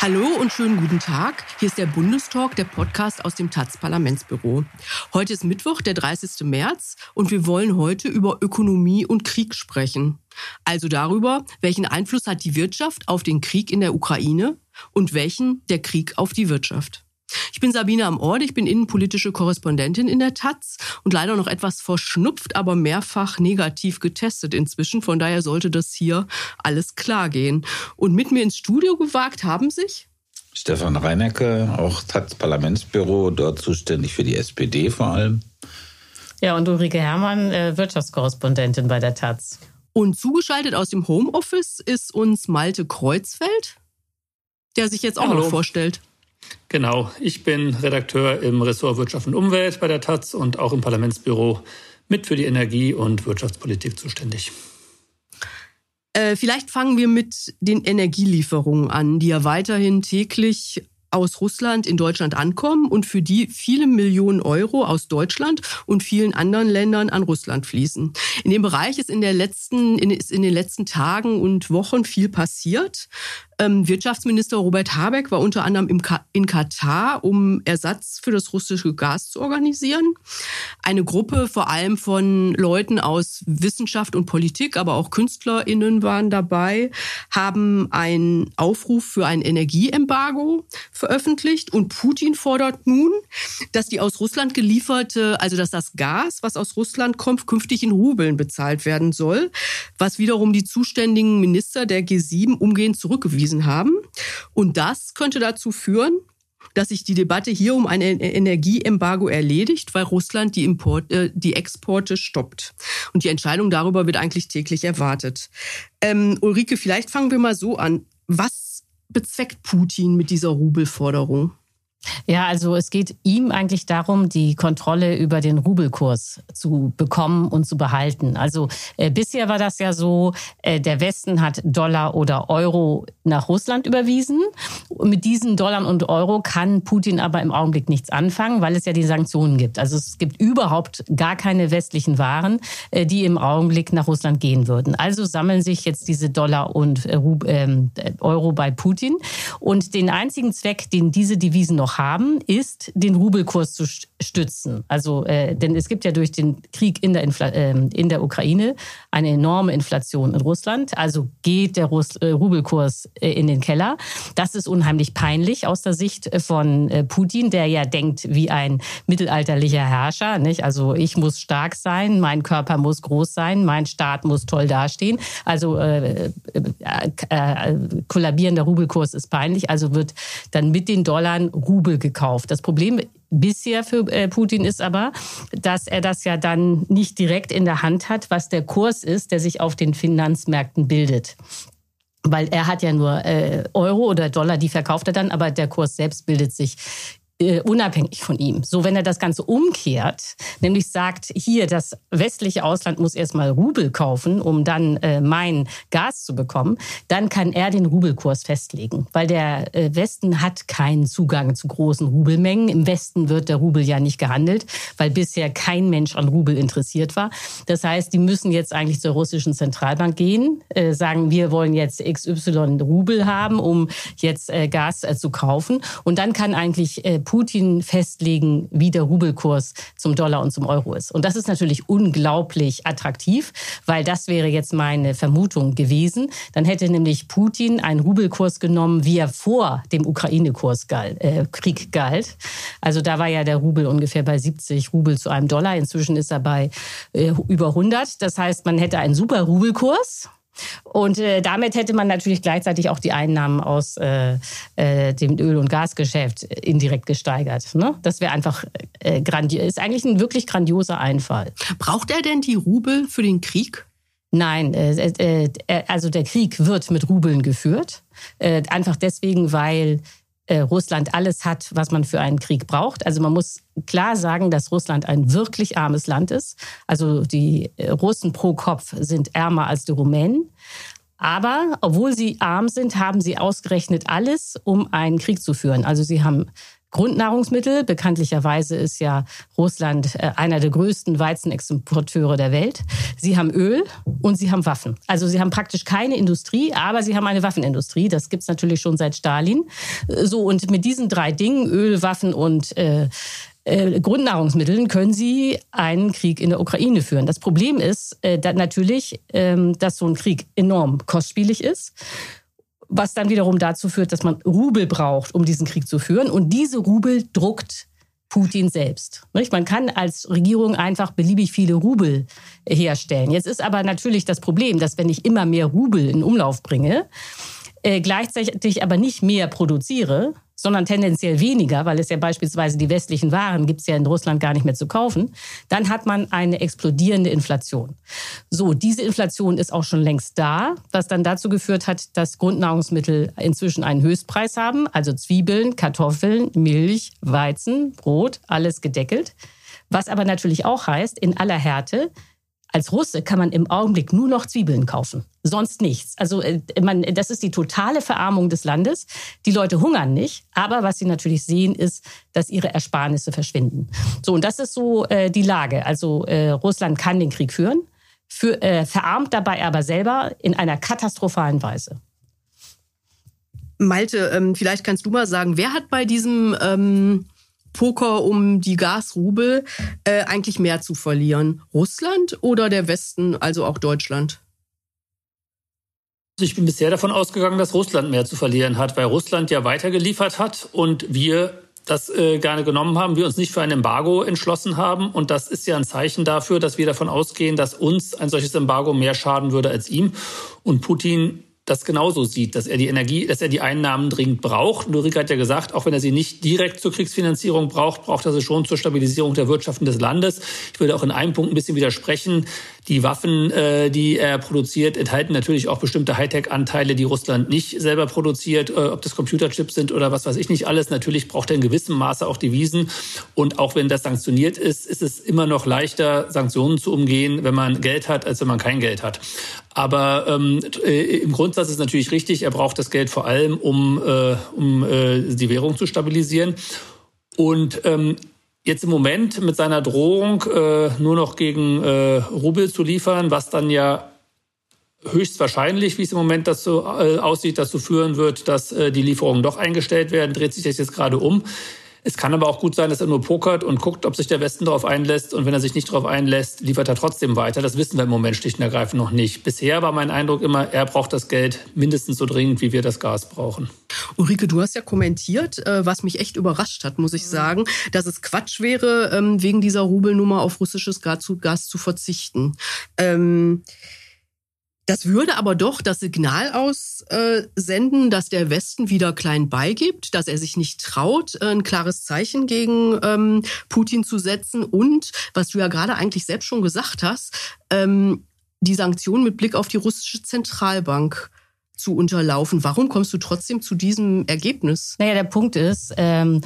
Hallo und schönen guten Tag. Hier ist der Bundestalk, der Podcast aus dem taz Parlamentsbüro. Heute ist Mittwoch, der 30. März und wir wollen heute über Ökonomie und Krieg sprechen. Also darüber, welchen Einfluss hat die Wirtschaft auf den Krieg in der Ukraine und welchen der Krieg auf die Wirtschaft. Ich bin Sabine am Ort, ich bin innenpolitische Korrespondentin in der Taz und leider noch etwas verschnupft, aber mehrfach negativ getestet inzwischen. Von daher sollte das hier alles klar gehen. Und mit mir ins Studio gewagt haben sich Stefan Reinecke, auch Taz Parlamentsbüro, dort zuständig für die SPD vor allem. Ja, und Ulrike Herrmann, äh, Wirtschaftskorrespondentin bei der Taz. Und zugeschaltet aus dem Homeoffice ist uns Malte Kreuzfeld, der sich jetzt auch Hallo. noch vorstellt. Genau, ich bin Redakteur im Ressort Wirtschaft und Umwelt bei der Taz und auch im Parlamentsbüro mit für die Energie- und Wirtschaftspolitik zuständig. Äh, vielleicht fangen wir mit den Energielieferungen an, die ja weiterhin täglich aus Russland in Deutschland ankommen und für die viele Millionen Euro aus Deutschland und vielen anderen Ländern an Russland fließen. In dem Bereich ist in, letzten, ist in den letzten Tagen und Wochen viel passiert. Ähm, Wirtschaftsminister Robert Habeck war unter anderem in Katar, um Ersatz für das russische Gas zu organisieren. Eine Gruppe vor allem von Leuten aus Wissenschaft und Politik, aber auch KünstlerInnen waren dabei, haben einen Aufruf für ein Energieembargo veröffentlicht und Putin fordert nun, dass die aus Russland gelieferte, also dass das Gas, was aus Russland kommt, künftig in Rubeln bezahlt werden soll, was wiederum die zuständigen Minister der G7 umgehend zurückgewiesen hingewiesen haben. Und das könnte dazu führen, dass sich die Debatte hier um ein Energieembargo erledigt, weil Russland die, Import, äh, die Exporte stoppt. Und die Entscheidung darüber wird eigentlich täglich erwartet. Ähm, Ulrike, vielleicht fangen wir mal so an. Was bezweckt Putin mit dieser Rubelforderung? Ja, also es geht ihm eigentlich darum, die Kontrolle über den Rubelkurs zu bekommen und zu behalten. Also äh, bisher war das ja so, äh, der Westen hat Dollar oder Euro nach Russland überwiesen. Mit diesen Dollar und Euro kann Putin aber im Augenblick nichts anfangen, weil es ja die Sanktionen gibt. Also es gibt überhaupt gar keine westlichen Waren, äh, die im Augenblick nach Russland gehen würden. Also sammeln sich jetzt diese Dollar und äh, ähm, Euro bei Putin. Und den einzigen Zweck, den diese Devisen noch haben, ist, den Rubelkurs zu stützen. Also, äh, denn es gibt ja durch den Krieg in der, Infl äh, in der Ukraine eine enorme Inflation in Russland. Also geht der Russ äh, Rubelkurs äh, in den Keller. Das ist unheimlich peinlich aus der Sicht von äh, Putin, der ja denkt wie ein mittelalterlicher Herrscher. Nicht? Also ich muss stark sein, mein Körper muss groß sein, mein Staat muss toll dastehen. Also äh, kollabierender Rubelkurs ist peinlich. Also wird dann mit den Dollar Rubel gekauft. Das Problem bisher für äh, Putin ist aber, dass er das ja dann nicht direkt in der Hand hat, was der Kurs ist, der sich auf den Finanzmärkten bildet weil er hat ja nur äh, Euro oder Dollar, die verkauft er dann, aber der Kurs selbst bildet sich äh, unabhängig von ihm. So, wenn er das Ganze umkehrt, nämlich sagt, hier, das westliche Ausland muss erstmal Rubel kaufen, um dann äh, mein Gas zu bekommen, dann kann er den Rubelkurs festlegen, weil der äh, Westen hat keinen Zugang zu großen Rubelmengen. Im Westen wird der Rubel ja nicht gehandelt, weil bisher kein Mensch an Rubel interessiert war. Das heißt, die müssen jetzt eigentlich zur russischen Zentralbank gehen, äh, sagen, wir wollen jetzt XY Rubel haben, um jetzt äh, Gas äh, zu kaufen. Und dann kann eigentlich äh, Putin festlegen, wie der Rubelkurs zum Dollar und zum Euro ist. Und das ist natürlich unglaublich attraktiv, weil das wäre jetzt meine Vermutung gewesen. Dann hätte nämlich Putin einen Rubelkurs genommen, wie er vor dem Ukraine-Kurs galt, äh, Krieg galt. Also da war ja der Rubel ungefähr bei 70 Rubel zu einem Dollar. Inzwischen ist er bei äh, über 100. Das heißt, man hätte einen super Rubelkurs und äh, damit hätte man natürlich gleichzeitig auch die Einnahmen aus äh, äh, dem Öl- und Gasgeschäft indirekt gesteigert. Ne? Das wäre einfach äh, grandios. Ist eigentlich ein wirklich grandioser Einfall. Braucht er denn die Rubel für den Krieg? Nein, äh, äh, äh also der Krieg wird mit Rubeln geführt. Äh, einfach deswegen, weil äh, Russland alles hat, was man für einen Krieg braucht. Also man muss klar sagen, dass Russland ein wirklich armes Land ist. Also die äh, Russen pro Kopf sind ärmer als die Rumänen. Aber obwohl sie arm sind, haben sie ausgerechnet alles, um einen Krieg zu führen. Also sie haben Grundnahrungsmittel. Bekanntlicherweise ist ja Russland äh, einer der größten Weizenexporteure der Welt. Sie haben Öl und sie haben Waffen. Also sie haben praktisch keine Industrie, aber sie haben eine Waffenindustrie. Das gibt's natürlich schon seit Stalin. So, und mit diesen drei Dingen, Öl, Waffen und äh, äh, Grundnahrungsmitteln können sie einen Krieg in der Ukraine führen. Das Problem ist äh, da natürlich, ähm, dass so ein Krieg enorm kostspielig ist was dann wiederum dazu führt, dass man Rubel braucht, um diesen Krieg zu führen. Und diese Rubel druckt Putin selbst. Man kann als Regierung einfach beliebig viele Rubel herstellen. Jetzt ist aber natürlich das Problem, dass wenn ich immer mehr Rubel in Umlauf bringe, äh, gleichzeitig aber nicht mehr produziere, sondern tendenziell weniger, weil es ja beispielsweise die westlichen Waren gibt es ja in Russland gar nicht mehr zu kaufen, dann hat man eine explodierende Inflation. So, diese Inflation ist auch schon längst da, was dann dazu geführt hat, dass Grundnahrungsmittel inzwischen einen Höchstpreis haben, also Zwiebeln, Kartoffeln, Milch, Weizen, Brot, alles gedeckelt. Was aber natürlich auch heißt, in aller Härte, als Russe kann man im Augenblick nur noch Zwiebeln kaufen, sonst nichts. Also äh, man, das ist die totale Verarmung des Landes. Die Leute hungern nicht, aber was sie natürlich sehen, ist, dass ihre Ersparnisse verschwinden. So und das ist so äh, die Lage. Also äh, Russland kann den Krieg führen, für, äh, verarmt dabei aber selber in einer katastrophalen Weise. Malte, ähm, vielleicht kannst du mal sagen, wer hat bei diesem ähm Poker um die Gasrubel äh, eigentlich mehr zu verlieren? Russland oder der Westen, also auch Deutschland? Also ich bin bisher davon ausgegangen, dass Russland mehr zu verlieren hat, weil Russland ja weitergeliefert hat und wir das äh, gerne genommen haben, wir uns nicht für ein Embargo entschlossen haben. Und das ist ja ein Zeichen dafür, dass wir davon ausgehen, dass uns ein solches Embargo mehr schaden würde als ihm. Und Putin das genauso sieht, dass er die Energie, dass er die Einnahmen dringend braucht. Ulrike hat ja gesagt, auch wenn er sie nicht direkt zur Kriegsfinanzierung braucht, braucht er sie schon zur Stabilisierung der Wirtschaften des Landes. Ich würde auch in einem Punkt ein bisschen widersprechen. Die Waffen, äh, die er produziert, enthalten natürlich auch bestimmte Hightech-Anteile, die Russland nicht selber produziert, äh, ob das Computerchips sind oder was weiß ich nicht alles. Natürlich braucht er in gewissem Maße auch Devisen. Und auch wenn das sanktioniert ist, ist es immer noch leichter, Sanktionen zu umgehen, wenn man Geld hat, als wenn man kein Geld hat. Aber ähm, äh, im Grundsatz ist natürlich richtig, er braucht das Geld vor allem, um, äh, um äh, die Währung zu stabilisieren. Und ähm, jetzt im Moment mit seiner Drohung, äh, nur noch gegen äh, Rubel zu liefern, was dann ja höchstwahrscheinlich, wie es im Moment dazu äh, aussieht, dazu führen wird, dass äh, die Lieferungen doch eingestellt werden, dreht sich das jetzt gerade um. Es kann aber auch gut sein, dass er nur pokert und guckt, ob sich der Westen darauf einlässt. Und wenn er sich nicht darauf einlässt, liefert er trotzdem weiter. Das wissen wir im Moment schlicht und ergreifend noch nicht. Bisher war mein Eindruck immer, er braucht das Geld mindestens so dringend, wie wir das Gas brauchen. Ulrike, du hast ja kommentiert, äh, was mich echt überrascht hat, muss ich sagen, dass es Quatsch wäre, ähm, wegen dieser Rubelnummer auf russisches Gas zu, verzichten. Ähm das würde aber doch das Signal aussenden, dass der Westen wieder klein beigibt, dass er sich nicht traut, ein klares Zeichen gegen ähm, Putin zu setzen und, was du ja gerade eigentlich selbst schon gesagt hast, ähm, die Sanktionen mit Blick auf die russische Zentralbank zu unterlaufen. Warum kommst du trotzdem zu diesem Ergebnis? Naja, der Punkt ist, ähm,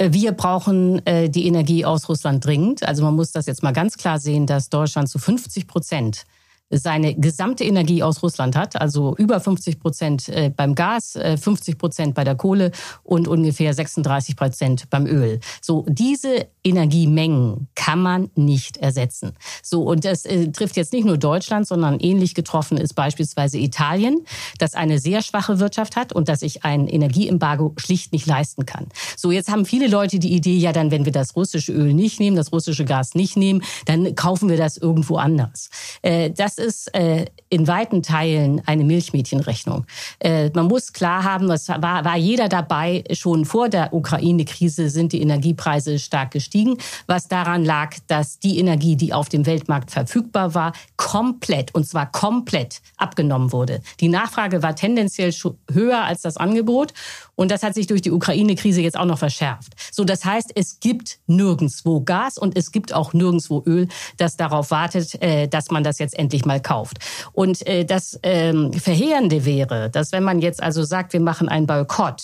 wir brauchen äh, die Energie aus Russland dringend. Also man muss das jetzt mal ganz klar sehen, dass Deutschland zu 50 Prozent seine gesamte Energie aus Russland hat, also über 50 Prozent äh, beim Gas, 50 äh, Prozent bei der Kohle und ungefähr 36 Prozent beim Öl. So, diese Energiemengen kann man nicht ersetzen. So, und das äh, trifft jetzt nicht nur Deutschland, sondern ähnlich getroffen ist beispielsweise Italien, das eine sehr schwache Wirtschaft hat und das sich ein Energieembargo schlicht nicht leisten kann. So, jetzt haben viele Leute die Idee, ja, dann, wenn wir das russische Öl nicht nehmen, das russische Gas nicht nehmen, dann kaufen wir das irgendwo anders. Äh, das das ist äh, in weiten Teilen eine Milchmädchenrechnung. Äh, man muss klar haben, es war, war jeder dabei, schon vor der Ukraine-Krise sind die Energiepreise stark gestiegen, was daran lag, dass die Energie, die auf dem Weltmarkt verfügbar war, komplett, und zwar komplett abgenommen wurde. Die Nachfrage war tendenziell höher als das Angebot und das hat sich durch die Ukraine-Krise jetzt auch noch verschärft. So, das heißt, es gibt nirgendswo Gas und es gibt auch nirgendswo Öl, das darauf wartet, äh, dass man das jetzt endlich mal kauft. Und äh, das ähm, Verheerende wäre, dass wenn man jetzt also sagt, wir machen einen Boykott,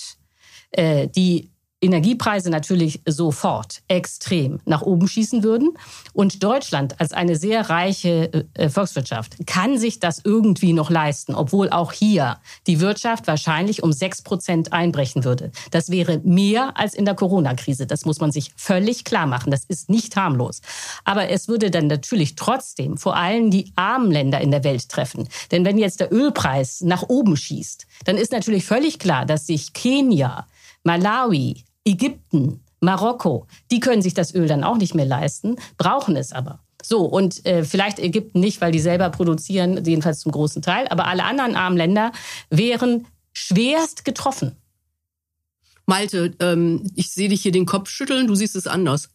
äh, die Energiepreise natürlich sofort extrem nach oben schießen würden. Und Deutschland als eine sehr reiche äh, Volkswirtschaft kann sich das irgendwie noch leisten, obwohl auch hier die Wirtschaft wahrscheinlich um sechs Prozent einbrechen würde. Das wäre mehr als in der Corona-Krise. Das muss man sich völlig klar machen. Das ist nicht harmlos. Aber es würde dann natürlich trotzdem vor allem die armen Länder in der Welt treffen. Denn wenn jetzt der Ölpreis nach oben schießt, dann ist natürlich völlig klar, dass sich Kenia, Malawi, Ägypten, Marokko, die können sich das Öl dann auch nicht mehr leisten, brauchen es aber. So, und äh, vielleicht Ägypten nicht, weil die selber produzieren, jedenfalls zum großen Teil, aber alle anderen armen Länder wären schwerst getroffen. Malte, ähm, ich sehe dich hier den Kopf schütteln, du siehst es anders.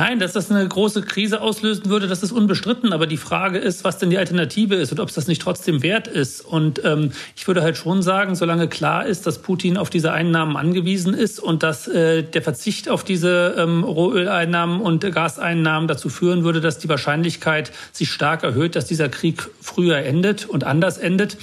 Nein, dass das eine große Krise auslösen würde, das ist unbestritten. Aber die Frage ist, was denn die Alternative ist und ob es das nicht trotzdem wert ist. Und ähm, ich würde halt schon sagen, solange klar ist, dass Putin auf diese Einnahmen angewiesen ist und dass äh, der Verzicht auf diese ähm, Rohöleinnahmen und Gaseinnahmen dazu führen würde, dass die Wahrscheinlichkeit sich stark erhöht, dass dieser Krieg früher endet und anders endet,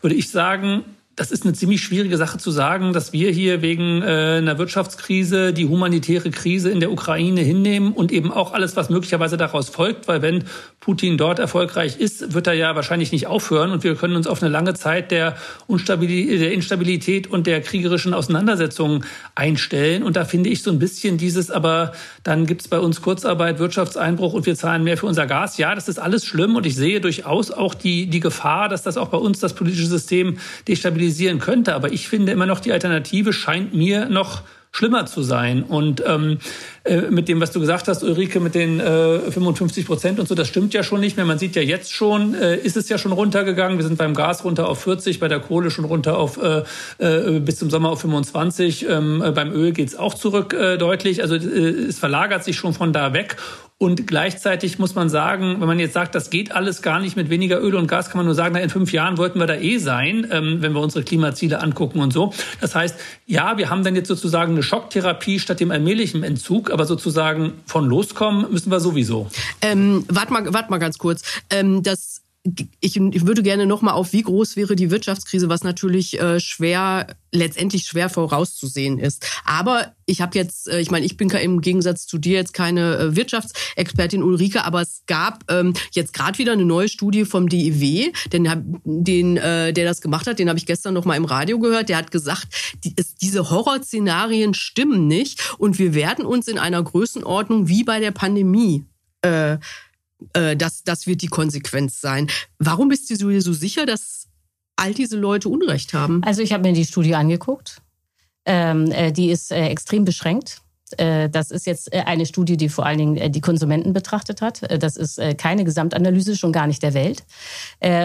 würde ich sagen, das ist eine ziemlich schwierige Sache zu sagen, dass wir hier wegen äh, einer Wirtschaftskrise die humanitäre Krise in der Ukraine hinnehmen und eben auch alles, was möglicherweise daraus folgt, weil wenn Putin dort erfolgreich ist, wird er ja wahrscheinlich nicht aufhören und wir können uns auf eine lange Zeit der, Unstabilität, der Instabilität und der kriegerischen Auseinandersetzungen einstellen. Und da finde ich so ein bisschen dieses, aber dann gibt es bei uns Kurzarbeit, Wirtschaftseinbruch und wir zahlen mehr für unser Gas. Ja, das ist alles schlimm und ich sehe durchaus auch die, die Gefahr, dass das auch bei uns das politische System destabilisiert stabilisieren könnte. Aber ich finde immer noch, die Alternative scheint mir noch schlimmer zu sein. Und ähm, äh, mit dem, was du gesagt hast, Ulrike, mit den äh, 55 Prozent und so, das stimmt ja schon nicht mehr. Man sieht ja jetzt schon, äh, ist es ja schon runtergegangen. Wir sind beim Gas runter auf 40, bei der Kohle schon runter auf äh, äh, bis zum Sommer auf 25. Ähm, äh, beim Öl geht's auch zurück äh, deutlich. Also äh, es verlagert sich schon von da weg. Und gleichzeitig muss man sagen, wenn man jetzt sagt, das geht alles gar nicht mit weniger Öl und Gas, kann man nur sagen, na, in fünf Jahren wollten wir da eh sein, ähm, wenn wir unsere Klimaziele angucken und so. Das heißt, ja, wir haben dann jetzt sozusagen eine Schocktherapie statt dem allmählichen Entzug, aber sozusagen von loskommen müssen wir sowieso. Ähm, warte mal, wart mal ganz kurz. Ähm, das ich, ich würde gerne noch mal auf, wie groß wäre die Wirtschaftskrise, was natürlich äh, schwer, letztendlich schwer vorauszusehen ist. Aber ich habe jetzt, äh, ich meine, ich bin im Gegensatz zu dir jetzt keine äh, Wirtschaftsexpertin Ulrike, aber es gab ähm, jetzt gerade wieder eine neue Studie vom DIW, den, den äh, der das gemacht hat, den habe ich gestern noch mal im Radio gehört. Der hat gesagt, die, es, diese Horrorszenarien stimmen nicht und wir werden uns in einer Größenordnung wie bei der Pandemie äh, äh, das, das wird die Konsequenz sein. Warum bist du dir so sicher, dass all diese Leute Unrecht haben? Also ich habe mir die Studie angeguckt. Ähm, äh, die ist äh, extrem beschränkt. Äh, das ist jetzt äh, eine Studie, die vor allen Dingen äh, die Konsumenten betrachtet hat. Das ist keine Gesamtanalyse, schon gar nicht der Welt.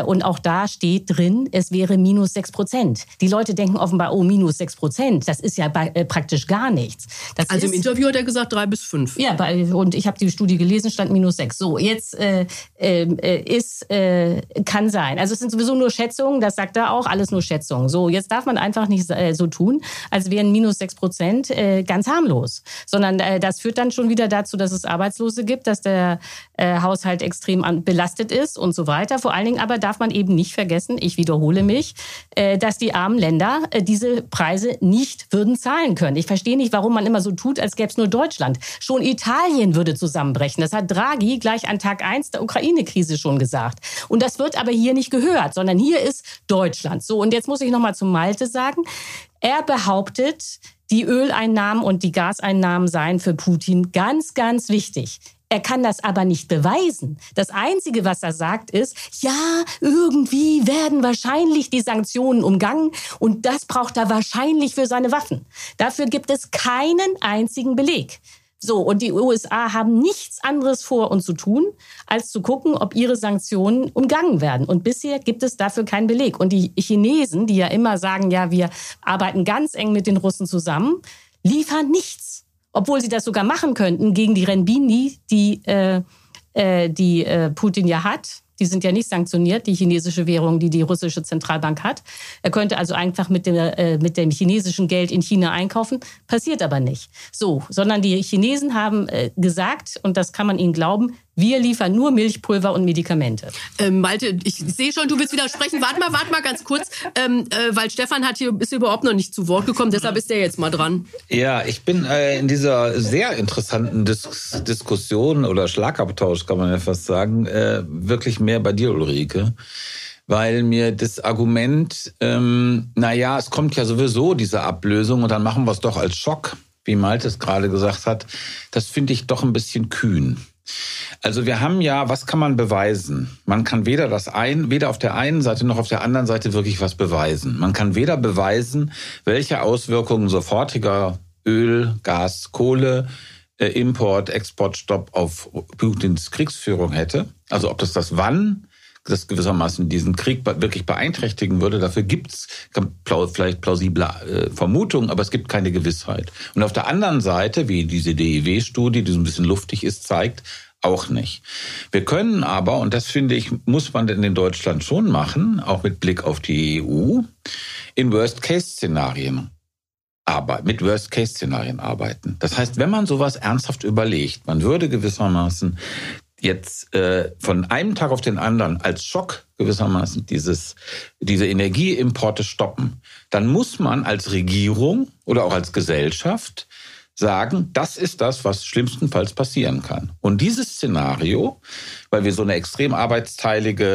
Und auch da steht drin, es wäre minus sechs Prozent. Die Leute denken offenbar, oh, minus sechs Prozent, das ist ja praktisch gar nichts. Das also im Interview hat er gesagt drei bis fünf. Ja, und ich habe die Studie gelesen, stand minus sechs. So, jetzt äh, äh, ist, äh, kann sein. Also es sind sowieso nur Schätzungen, das sagt er auch, alles nur Schätzungen. So, jetzt darf man einfach nicht so tun, als wären minus sechs Prozent ganz harmlos sondern äh, das führt dann schon wieder dazu, dass es Arbeitslose gibt, dass der äh, Haushalt extrem an, belastet ist und so weiter. Vor allen Dingen aber darf man eben nicht vergessen, ich wiederhole mich, äh, dass die armen Länder äh, diese Preise nicht würden zahlen können. Ich verstehe nicht, warum man immer so tut, als gäbe es nur Deutschland. Schon Italien würde zusammenbrechen. Das hat Draghi gleich an Tag eins der Ukraine-Krise schon gesagt. Und das wird aber hier nicht gehört, sondern hier ist Deutschland. So, und jetzt muss ich nochmal zu Malte sagen. Er behauptet, die Öleinnahmen und die Gaseinnahmen seien für Putin ganz, ganz wichtig. Er kann das aber nicht beweisen. Das Einzige, was er sagt, ist, ja, irgendwie werden wahrscheinlich die Sanktionen umgangen und das braucht er wahrscheinlich für seine Waffen. Dafür gibt es keinen einzigen Beleg. So, und die USA haben nichts anderes vor und zu tun, als zu gucken, ob ihre Sanktionen umgangen werden. Und bisher gibt es dafür keinen Beleg. Und die Chinesen, die ja immer sagen, ja, wir arbeiten ganz eng mit den Russen zusammen, liefern nichts. Obwohl sie das sogar machen könnten gegen die Renbini, die, äh, äh, die äh, Putin ja hat die sind ja nicht sanktioniert, die chinesische Währung, die die russische Zentralbank hat. Er könnte also einfach mit dem, äh, mit dem chinesischen Geld in China einkaufen. Passiert aber nicht. So, sondern die Chinesen haben äh, gesagt, und das kann man ihnen glauben, Wir liefern nur Milchpulver und Medikamente. Ähm, Malte, ich sehe schon, du willst widersprechen. Warte mal, warte mal ganz kurz, ähm, äh, weil Stefan hat hier ist überhaupt noch nicht zu Wort gekommen, deshalb ist der jetzt mal dran. Ja, ich bin äh, in dieser sehr interessanten Dis Diskussion oder Schlagabtausch, kann man ja fast sagen, äh, wirklich mehr bei dir, Ulrike. Weil mir das Argument, ähm, naja, es kommt ja sowieso diese Ablösung und dann machen wir es doch als Schock, wie Malte es gerade gesagt hat, das finde ich doch ein bisschen kühn. Also wir haben ja, was kann man beweisen? Man kann weder das ein, weder auf der einen Seite noch auf der anderen Seite wirklich was beweisen. Man kann weder beweisen, welche Auswirkungen sofortiger Öl, Gas, Kohle, äh, Import, Exportstopp auf Putins Kriegsführung hätte. Also ob das das wann das gewissermaßen diesen Krieg wirklich beeinträchtigen würde. Dafür gibt's vielleicht plausible äh, Vermutungen, aber es gibt keine Gewissheit. Und auf der anderen Seite, wie diese DIW-Studie, die so ein bisschen luftig ist, zeigt, auch nicht. Wir können aber, und das finde ich, muss man denn in Deutschland schon machen, auch mit Blick auf die EU, in Worst-Case-Szenarien aber mit Worst-Case-Szenarien arbeiten. Das heißt, wenn man sowas ernsthaft überlegt, man würde gewissermaßen jetzt äh, von einem Tag auf den anderen als Schock gewissermaßen dieses, diese Energieimporte stoppen, dann muss man als Regierung oder auch als Gesellschaft sagen, das ist das, was schlimmstenfalls passieren kann. Und dieses Szenario, weil wir so eine extrem arbeitsteilige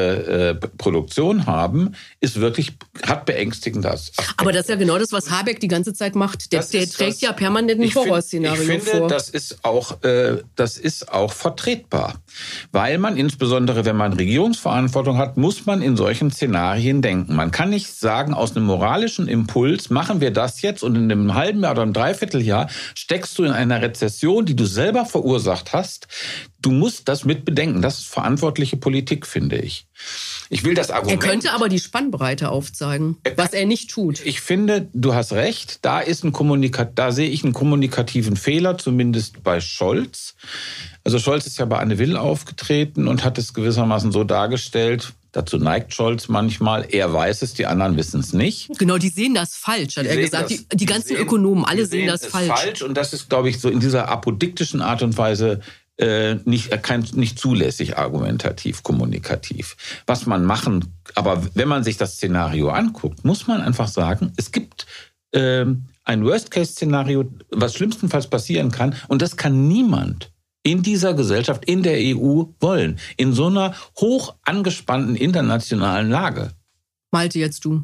äh, Produktion haben, ist wirklich, hat beängstigende Aspekte. Aber das ist ja genau das, was Habeck die ganze Zeit macht. Der, der trägt das, ja permanent ein Horrorszenario vor. Ich finde, das ist auch, äh, das ist auch vertretbar. Weil man insbesondere, wenn man Regierungsverantwortung hat, muss man in solchen Szenarien denken. Man kann nicht sagen, aus einem moralischen Impuls machen wir das jetzt und in einem halben Jahr oder einem Dreivierteljahr steckst du in einer Rezession, die du selber verursacht hast, du musst das mit bedenken. Das ist verantwortliche Politik, finde ich. Ich will das Argument. Er könnte aber die Spannbreite aufzeigen, er was er nicht tut. Ich finde, du hast recht. Da ist ein Kommunikat, da sehe ich einen kommunikativen Fehler, zumindest bei Scholz. Also Scholz ist ja bei Anne Will aufgetreten und hat es gewissermaßen so dargestellt, Dazu neigt Scholz manchmal. Er weiß es, die anderen wissen es nicht. Genau, die sehen das falsch, hat die er gesagt. Das, die, die, ganzen sehen, Ökonomen, alle sehen, sehen das falsch. falsch. Und das ist, glaube ich, so in dieser apodiktischen Art und Weise äh, nicht, kein, nicht zulässig argumentativ, kommunikativ. Was man machen, aber wenn man sich das Szenario anguckt, muss man einfach sagen, es gibt äh, ein Worst-Case-Szenario, was schlimmstenfalls passieren kann, und das kann niemand in dieser Gesellschaft, in der EU wollen, in so einer hoch angespannten internationalen Lage. Malte, jetzt du.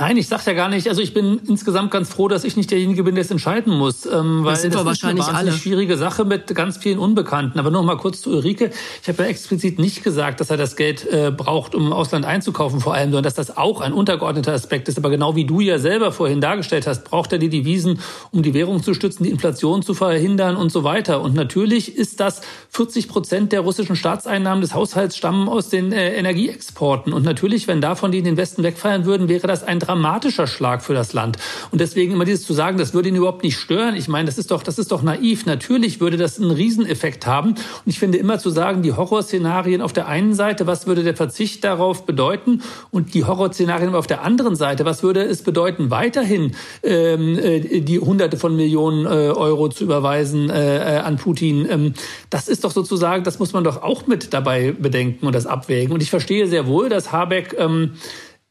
Nein, ich sag ja gar nicht. Also ich bin insgesamt ganz froh, dass ich nicht derjenige bin, der es entscheiden muss, ähm, weil das, sind das wir wahrscheinlich ist eine alle. schwierige Sache mit ganz vielen Unbekannten. Aber noch mal kurz zu Ulrike: Ich habe ja explizit nicht gesagt, dass er das Geld äh, braucht, um im Ausland einzukaufen, vor allem, sondern dass das auch ein untergeordneter Aspekt ist. Aber genau wie du ja selber vorhin dargestellt hast, braucht er die Devisen, um die Währung zu stützen, die Inflation zu verhindern und so weiter. Und natürlich ist das 40 Prozent der russischen Staatseinnahmen des Haushalts stammen aus den äh, Energieexporten. Und natürlich, wenn davon die in den Westen wegfallen würden, wäre das ein dramatischer Schlag für das Land. Und deswegen immer dieses zu sagen, das würde ihn überhaupt nicht stören. Ich meine, das ist doch, das ist doch naiv. Natürlich würde das einen Rieseneffekt haben. Und ich finde immer zu sagen, die Horrorszenarien auf der einen Seite, was würde der Verzicht darauf bedeuten? Und die Horrorszenarien auf der anderen Seite, was würde es bedeuten, weiterhin ähm, äh, die Hunderte von Millionen äh, Euro zu überweisen äh, äh, an Putin? Ähm, das ist doch sozusagen, das muss man doch auch mit dabei bedenken und das abwägen. Und ich verstehe sehr wohl, dass Habeck ähm,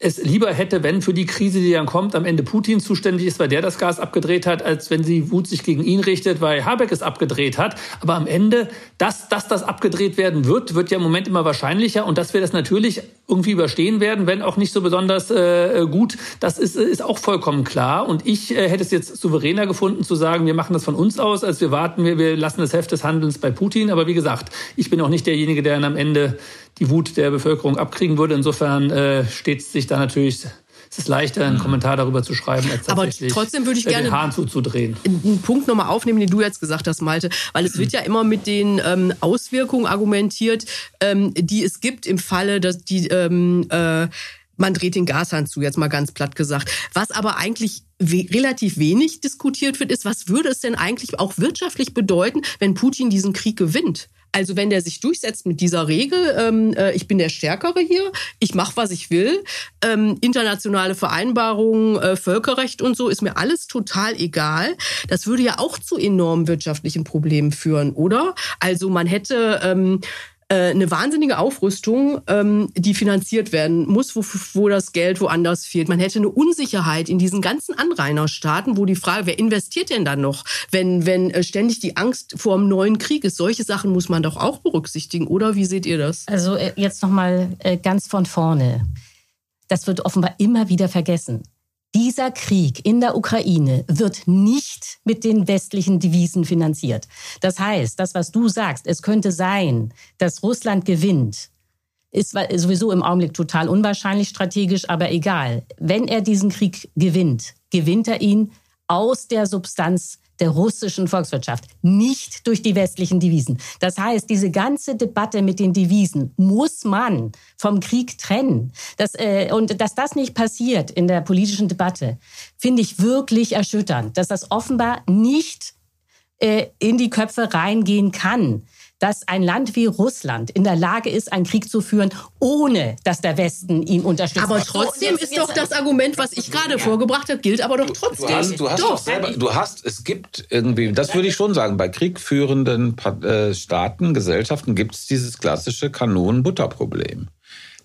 es lieber hätte, wenn für die Krise, die dann kommt, am Ende Putin zuständig ist, weil der das Gas abgedreht hat, als wenn sie Wut sich gegen ihn richtet, weil Habeck es abgedreht hat. Aber am Ende, dass, dass das abgedreht werden wird, wird ja im Moment immer wahrscheinlicher und dass wir das natürlich irgendwie überstehen werden, wenn auch nicht so besonders äh, gut, das ist, ist auch vollkommen klar. Und ich äh, hätte es jetzt souveräner gefunden zu sagen, wir machen das von uns aus, als wir warten, wir, wir lassen das Heft des Handelns bei Putin. Aber wie gesagt, ich bin auch nicht derjenige, der dann am Ende die Wut der Bevölkerung abkriegen würde. Insofern äh, steht es sich da natürlich es ist leichter, einen Kommentar darüber zu schreiben, als tatsächlich Aber trotzdem würde ich gerne den Hahn zuzudrehen. einen Punkt nochmal aufnehmen, den du jetzt gesagt hast, Malte. Weil es wird ja immer mit den ähm, Auswirkungen argumentiert, ähm, die es gibt im Falle, dass die ähm, äh, man dreht den Gashahn zu, jetzt mal ganz platt gesagt. Was aber eigentlich we relativ wenig diskutiert wird, ist, was würde es denn eigentlich auch wirtschaftlich bedeuten, wenn Putin diesen Krieg gewinnt? Also wenn der sich durchsetzt mit dieser Regel, ähm, äh, ich bin der Stärkere hier, ich mache, was ich will, ähm, internationale Vereinbarungen, äh, Völkerrecht und so, ist mir alles total egal. Das würde ja auch zu enormen wirtschaftlichen Problemen führen, oder? Also man hätte... Ähm, äh, eine wahnsinnige Aufrüstung, ähm, die finanziert werden muss, wo, wo das Geld woanders fehlt. Man hätte eine Unsicherheit in diesen ganzen Anrainerstaaten, wo die Frage, wer investiert denn dann noch, wenn, wenn äh, ständig die Angst vor einem neuen Krieg ist. Solche Sachen muss man doch auch berücksichtigen, oder? Wie seht ihr das? Also äh, jetzt nochmal ganz von vorne. Das wird offenbar immer wieder vergessen. Dieser Krieg in der Ukraine wird nicht mit den westlichen Devisen finanziert. Das heißt, das, was du sagst, es könnte sein, dass Russland gewinnt, ist sowieso im Augenblick total unwahrscheinlich strategisch, aber egal. Wenn er diesen Krieg gewinnt, gewinnt er ihn aus der Substanz der russischen Volkswirtschaft, nicht durch die westlichen Devisen. Das heißt, diese ganze Debatte mit den Devisen muss man vom Krieg trennen. Das, äh, und dass das nicht passiert in der politischen Debatte, finde ich wirklich erschütternd, dass das offenbar nicht äh, in die Köpfe reingehen kann dass ein Land wie Russland in der Lage ist, einen Krieg zu führen, ohne dass der Westen ihn unterstützt. Aber trotzdem so, ist doch das Argument, was ich gerade ja. vorgebracht habe, gilt aber doch trotzdem. Du hast, du hast doch. selber, du hast, es gibt irgendwie, das würde ich schon sagen, bei kriegführenden äh, Staaten, Gesellschaften gibt es dieses klassische Kanonen-Butter-Problem.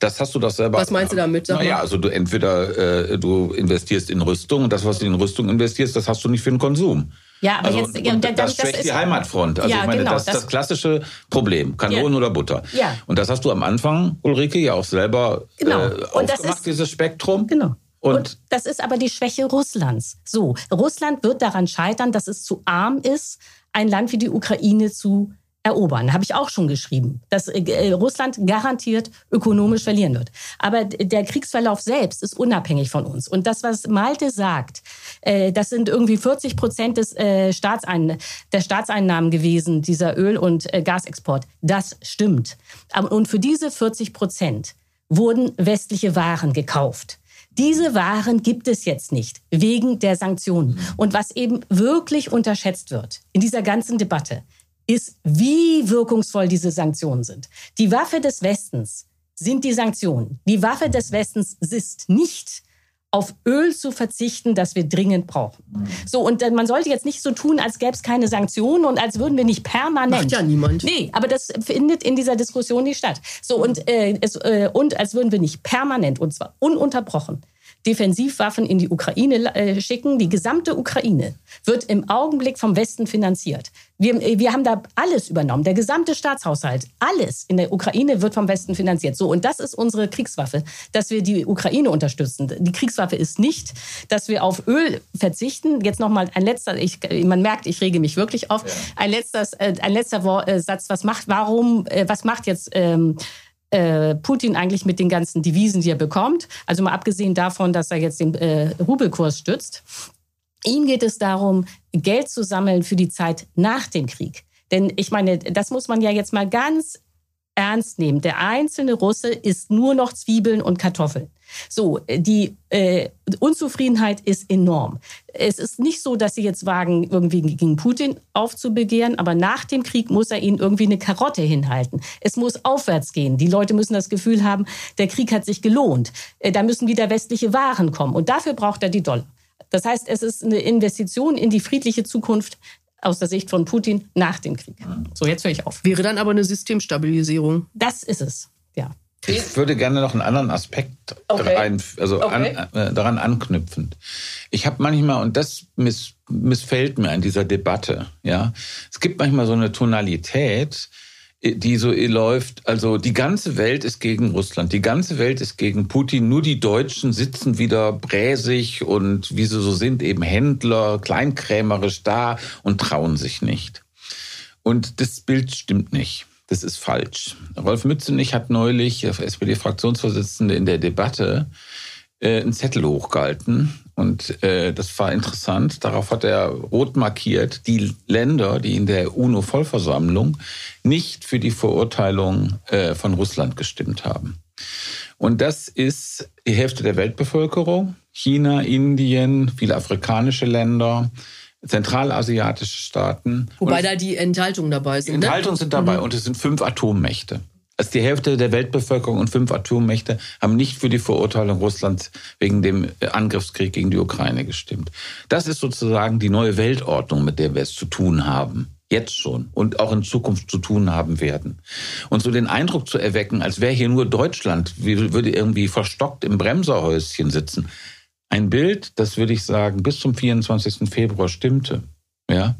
Das hast du doch selber. Was meinst du damit? naja, also du entweder äh, du investierst in Rüstung und das, was du in Rüstung investierst, das hast du nicht für den Konsum. Ja, aber also, jetzt, ja, das, das schwächt die Heimatfront. Also ja, ich meine, genau, das ist das klassische Problem. Kanonen ja. oder Butter. Ja. Und das hast du am Anfang, Ulrike, ja auch selber genau. äh, aufgemacht, ist, dieses Spektrum. Genau. Und, und, das ist aber die Schwäche Russlands. So, Russland wird daran scheitern, dass es zu arm ist, ein Land wie die Ukraine zu erobern. Habe ich auch schon geschrieben, dass äh, Russland garantiert ökonomisch verlieren wird. Aber der Kriegsverlauf selbst ist unabhängig von uns. Und das, was Malte sagt, äh, das sind irgendwie 40 Prozent des äh, Staatsein der Staatseinnahmen gewesen, dieser Öl- und äh, Gasexport. Das stimmt. Und für diese 40 Prozent wurden westliche Waren gekauft. Diese Waren gibt es jetzt nicht wegen der Sanktionen. Und was eben wirklich unterschätzt wird in dieser ganzen Debatte, ist, wie wirkungsvoll diese Sanktionen sind. Die Waffe des Westens sind die Sanktionen. Die Waffe des Westens ist nicht auf Öl zu verzichten, das wir dringend brauchen. So, und man sollte jetzt nicht so tun, als gäbe es keine Sanktionen und als würden wir nicht permanent. Macht ja niemand. Nee, aber das findet in dieser Diskussion nicht statt. So, und, äh, es, äh, und als würden wir nicht permanent, und zwar ununterbrochen, Defensivwaffen in die Ukraine äh, schicken. Die gesamte Ukraine wird im Augenblick vom Westen finanziert. Wir, äh, wir haben da alles übernommen. Der gesamte Staatshaushalt, alles in der Ukraine wird vom Westen finanziert. So, und das ist unsere Kriegswaffe, dass wir die Ukraine unterstützen. Die Kriegswaffe ist nicht, dass wir auf Öl verzichten. Jetzt nochmal ein letzter, ich, man merkt, ich rege mich wirklich auf. Ja. Ein, letztes, ein letzter Satz, was macht, warum, was macht jetzt ähm, äh, Putin eigentlich mit den ganzen Devisen, die er bekommt. Also mal abgesehen davon, dass er jetzt den äh, Rubelkurs stützt. Ihm geht es darum, Geld zu sammeln für die Zeit nach dem Krieg. Denn ich meine, das muss man ja jetzt mal ganz ernst nehmen. Der einzelne Russe isst nur noch Zwiebeln und Kartoffeln. So, die äh, Unzufriedenheit ist enorm. Es ist nicht so, dass sie jetzt wagen, irgendwie gegen Putin aufzubegehren, aber nach dem Krieg muss er ihnen irgendwie eine Karotte hinhalten. Es muss aufwärts gehen. Die Leute müssen das Gefühl haben, der Krieg hat sich gelohnt. Äh, da müssen wieder westliche Waren kommen. Und dafür braucht er die Dollar. Das heißt, es ist eine Investition in die friedliche Zukunft aus der Sicht von Putin nach dem Krieg. So, jetzt höre ich auf. Wäre dann aber eine Systemstabilisierung. Das ist es, ja. Ich würde gerne noch einen anderen Aspekt okay. rein, also okay. an, äh, daran anknüpfend. Ich habe manchmal, und das miss, missfällt mir an dieser Debatte, ja, es gibt manchmal so eine Tonalität, die so läuft. Also die ganze Welt ist gegen Russland, die ganze Welt ist gegen Putin. Nur die Deutschen sitzen wieder bräsig und wie sie so sind, eben Händler, kleinkrämerisch da und trauen sich nicht. Und das Bild stimmt nicht. Das ist falsch. Rolf Mützenich hat neulich, SPD-Fraktionsvorsitzende, in der Debatte äh, einen Zettel hochgehalten und äh, das war interessant. Darauf hat er rot markiert, die Länder, die in der UNO-Vollversammlung nicht für die Verurteilung äh, von Russland gestimmt haben. Und das ist die Hälfte der Weltbevölkerung. China, Indien, viele afrikanische Länder, zentralasiatische Staaten. Wobei da die Enthaltungen dabei sind. Die Enthaltungen ne? sind dabei Mhm. und es sind fünf Atommächte. Also die Hälfte der Weltbevölkerung und fünf Atommächte haben nicht für die Verurteilung Russlands wegen dem äh, Angriffskrieg gegen die Ukraine gestimmt. Das ist sozusagen die neue Weltordnung, mit der wir es zu tun haben. Jetzt schon und auch in Zukunft zu tun haben werden. Und so den Eindruck zu erwecken, als wäre hier nur Deutschland, würde irgendwie verstockt im Bremserhäuschen sitzen. Ein Bild, das würde ich sagen, bis zum 24. Februar stimmte. Ja,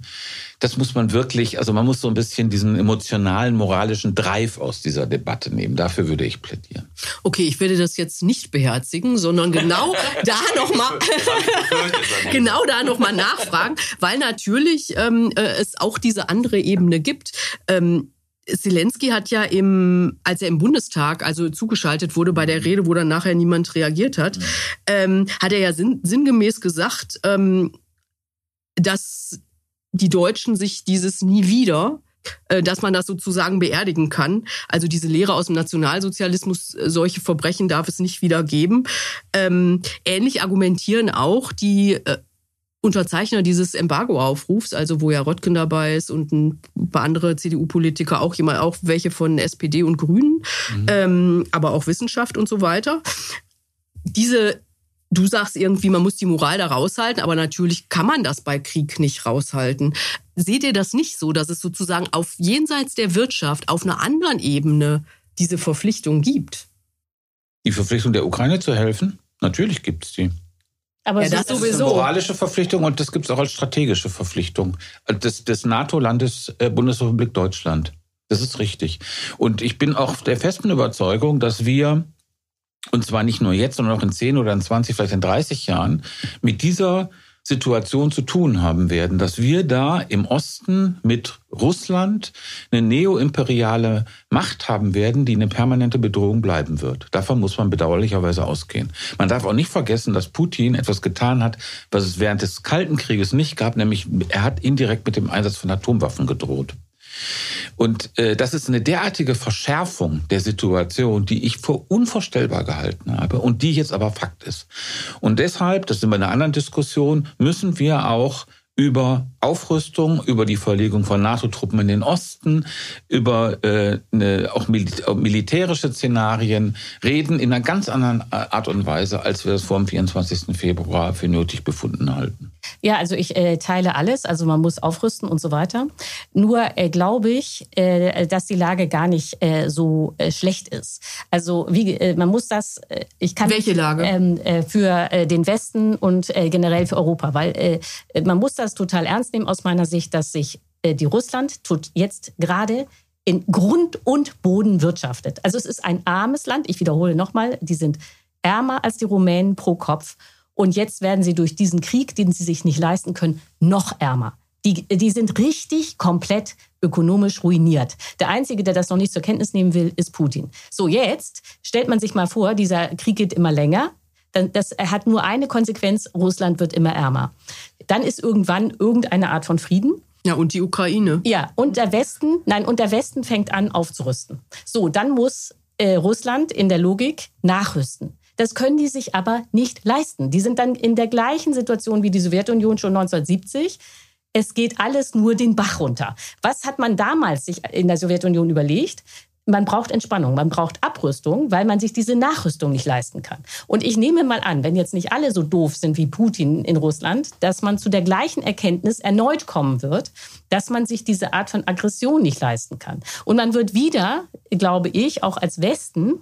das muss man wirklich, also man muss so ein bisschen diesen emotionalen, moralischen Drive aus dieser Debatte nehmen. Dafür würde ich plädieren. Okay, ich werde das jetzt nicht beherzigen, sondern genau da nochmal genau da noch mal nachfragen, weil natürlich ähm, äh, es auch diese andere Ebene gibt. Ähm, Zelensky hat ja im, als er im Bundestag, also zugeschaltet wurde bei der Rede, wo dann nachher niemand reagiert hat, ähm, hat er ja sinn, sinngemäß gesagt, ähm, dass die Deutschen sich dieses nie wieder äh, dass man das sozusagen beerdigen kann. Also diese Lehre aus dem Nationalsozialismus, äh, solche Verbrechen darf es nicht wieder geben. Ähm, ähnlich argumentieren auch die äh, Unterzeichner dieses Embargo-Aufrufs, also wo ja Röttgen dabei ist und ein paar andere CDU-Politiker, auch jemand, auch welche von SPD und Grünen, mhm. ähm, aber auch Wissenschaft und so weiter. Diese Du sagst irgendwie, man muss die Moral da raushalten, aber natürlich kann man das bei Krieg nicht raushalten. Seht ihr das nicht so, dass es sozusagen auf jenseits der Wirtschaft, auf einer anderen Ebene diese Verpflichtung gibt? Die Verpflichtung der Ukraine zu helfen? Natürlich gibt es die. Aber ja, das Das ist sowieso. eine moralische Verpflichtung und das gibt es auch als strategische Verpflichtung des, des NATO-Landes äh, Bundesrepublik Deutschland. Das ist richtig. Und ich bin auch der festen Überzeugung, dass wir und zwar nicht nur jetzt, sondern auch in 10 oder in 20, vielleicht in 30 Jahren, mit dieser Situation zu tun haben werden, dass wir da im Osten mit Russland eine neoimperiale Macht haben werden, die eine permanente Bedrohung bleiben wird. Davon muss man bedauerlicherweise ausgehen. Man darf auch nicht vergessen, dass Putin etwas getan hat, was es während des Kalten Krieges nicht gab, nämlich er hat indirekt mit dem Einsatz von Atomwaffen gedroht. Und äh, das ist eine derartige Verschärfung der Situation, die ich für unvorstellbar gehalten habe und die jetzt aber Fakt ist. Und deshalb, das sind wir in einer anderen Diskussion, müssen wir auch über Aufrüstung, über die Verlegung von NATO-Truppen in den Osten, über äh, eine, auch mil militärische Szenarien reden in einer ganz anderen Art und Weise, als wir das vor dem 24. Februar für nötig befunden halten. Ja, also ich äh, teile alles. Also man muss aufrüsten und so weiter. Nur äh, glaube ich, äh, dass die Lage gar nicht äh, so äh, schlecht ist. Also wie äh, man muss das. Ich kann Welche Lage? Ähm, äh, für den Westen und generell für Europa, weil man muss das total ernst nehmen aus meiner Sicht, dass sich die Russland tut jetzt gerade in Grund und Boden wirtschaftet. Also es ist ein armes Land. Ich wiederhole nochmal, die sind ärmer als die Rumänen pro Kopf. Und jetzt werden sie durch diesen Krieg, den sie sich nicht leisten können, noch ärmer. Die, die sind richtig komplett ökonomisch ruiniert. Der Einzige, der das noch nicht zur Kenntnis nehmen will, ist Putin. So, jetzt stellt man sich mal vor, dieser Krieg geht immer länger. Das hat nur eine Konsequenz, Russland wird immer ärmer. Dann ist irgendwann irgendeine Art von Frieden. Ja, und die Ukraine. Ja, und der Westen, nein, und der Westen fängt an aufzurüsten. So, dann muss äh, Russland in der Logik nachrüsten. Das können die sich aber nicht leisten. Die sind dann in der gleichen Situation wie die Sowjetunion schon 1970. Es geht alles nur den Bach runter. Was hat man damals sich in der Sowjetunion überlegt? Man braucht Entspannung, man braucht Abrüstung, weil man sich diese Nachrüstung nicht leisten kann. Und ich nehme mal an, wenn jetzt nicht alle so doof sind wie Putin in Russland, dass man zu der gleichen Erkenntnis erneut kommen wird, dass man sich diese Art von Aggression nicht leisten kann. Und man wird wieder, glaube ich, auch als Westen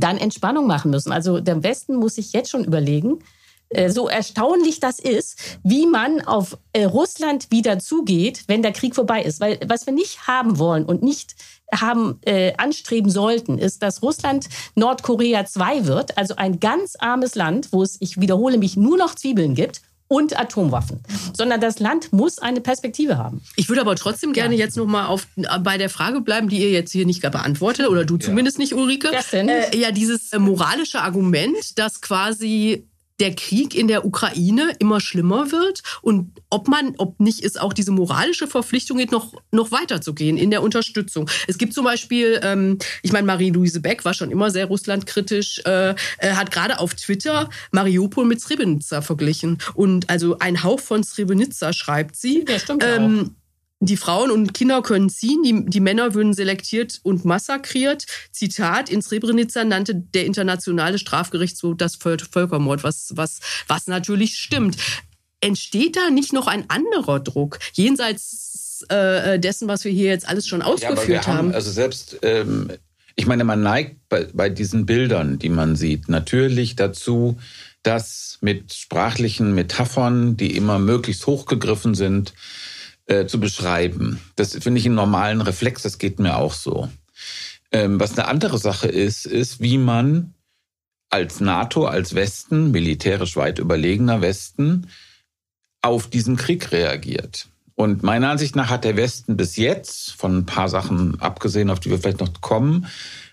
dann Entspannung machen müssen. Also der Westen muss sich jetzt schon überlegen, äh, so erstaunlich das ist, wie man auf äh, Russland wieder zugeht, wenn der Krieg vorbei ist. Weil was wir nicht haben wollen und nicht haben äh, anstreben sollten, ist, dass Russland Nordkorea 2 wird, also ein ganz armes Land, wo es, ich wiederhole mich, nur noch Zwiebeln gibt und Atomwaffen, sondern das Land muss eine Perspektive haben. Ich würde aber trotzdem gerne ja. jetzt noch mal auf bei der Frage bleiben, die ihr jetzt hier nicht beantwortet oder du zumindest ja. nicht, Ulrike. Was denn? Äh, ja, dieses moralische Argument, dass quasi der Krieg in der Ukraine immer schlimmer wird und ob man, ob nicht es auch diese moralische Verpflichtung gibt, noch, noch weiterzugehen in der Unterstützung. Es gibt zum Beispiel, ähm, ich meine, Marie-Louise Beck war schon immer sehr russlandkritisch, äh, äh, hat gerade auf Twitter Mariupol mit Srebrenica verglichen. Und also ein Hauch von Srebrenica schreibt sie. Ja, stimmt ähm, auch die Frauen und Kinder können ziehen, die, die Männer würden selektiert und massakriert. Zitat, in Srebrenica nannte der internationale Strafgerichtshof das Völkermord, was, was, was natürlich stimmt. Entsteht da nicht noch ein anderer Druck, jenseits äh, dessen, was wir hier jetzt alles schon ausgeführt ja, haben, haben? Also selbst, ähm, ich meine, man neigt bei, bei diesen Bildern, die man sieht, natürlich dazu, dass mit sprachlichen Metaphern, die immer möglichst hochgegriffen sind, äh, zu beschreiben. Das finde ich einen normalen Reflex, das geht mir auch so. Ähm, was eine andere Sache ist, ist, wie man als NATO, als Westen, militärisch weit überlegener Westen, auf diesen Krieg reagiert. Und meiner Ansicht nach hat der Westen bis jetzt, von ein paar Sachen abgesehen, auf die wir vielleicht noch kommen,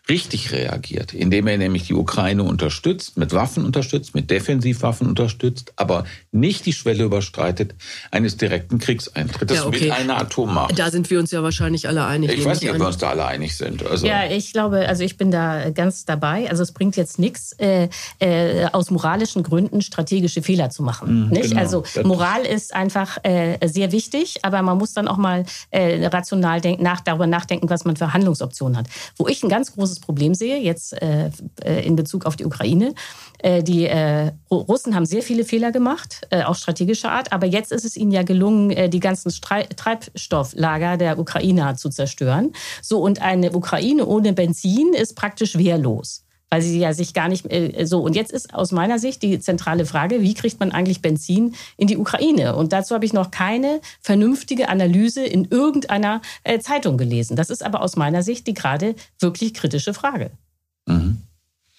richtig reagiert, indem er nämlich die Ukraine unterstützt, mit Waffen unterstützt, mit Defensivwaffen unterstützt, aber nicht die Schwelle überstreitet eines direkten Kriegseintritts Ja, okay. mit einer Atommacht. da sind wir uns ja wahrscheinlich alle einig. Ich weiß nicht, ob wir uns da alle einig sind. Also, Ja, ich glaube, also ich bin da ganz dabei. Also es bringt jetzt nichts, äh, äh, aus moralischen Gründen strategische Fehler zu machen. Mhm, nicht? genau. Also Moral ist einfach äh, sehr wichtig, aber man muss dann auch mal äh, rational denk nach, darüber nachdenken, was man für Handlungsoptionen hat. Wo ich ein ganz großes Problem sehe, jetzt äh, äh, in Bezug auf die Ukraine, äh, die äh, Ru- Russen haben sehr viele Fehler gemacht, äh, auch strategischer Art, aber jetzt ist es ihnen ja gelungen, äh, die ganzen Strei Treibstofflager der Ukrainer zu zerstören. So, und eine Ukraine ohne Benzin ist praktisch wehrlos. Weil sie ja sich gar nicht äh, so. Und jetzt ist aus meiner Sicht die zentrale Frage, wie kriegt man eigentlich Benzin in die Ukraine? Und dazu habe ich noch keine vernünftige Analyse in irgendeiner äh, Zeitung gelesen. Das ist aber aus meiner Sicht die gerade wirklich kritische Frage.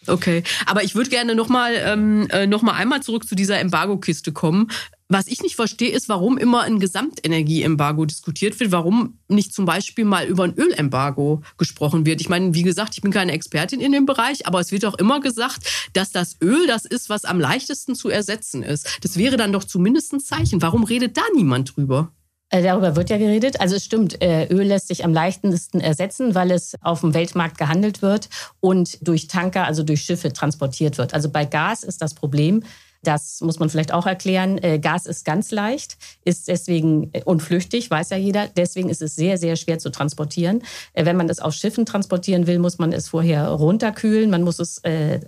Okay, aber ich würde gerne noch mal ähm, äh, noch mal einmal zurück zu dieser Embargo-Kiste kommen. Was ich nicht verstehe, ist, warum immer ein Gesamtenergieembargo diskutiert wird, warum nicht zum Beispiel mal über ein Ölembargo gesprochen wird. Ich meine, wie gesagt, ich bin keine Expertin in dem Bereich, aber es wird auch immer gesagt, dass das Öl das ist, was am leichtesten zu ersetzen ist. Das wäre dann doch zumindest ein Zeichen. Warum redet da niemand drüber? Äh, Darüber wird ja geredet. Also es stimmt, äh, Öl lässt sich am leichtesten ersetzen, weil es auf dem Weltmarkt gehandelt wird und durch Tanker, also durch Schiffe transportiert wird. Also bei Gas ist das Problem, das muss man vielleicht auch erklären. Äh, Gas ist ganz leicht, ist deswegen äh, unflüchtig, weiß ja jeder. Deswegen ist es sehr, sehr schwer zu transportieren. Äh, Wenn man es auf Schiffen transportieren will, muss man es vorher runterkühlen, man muss es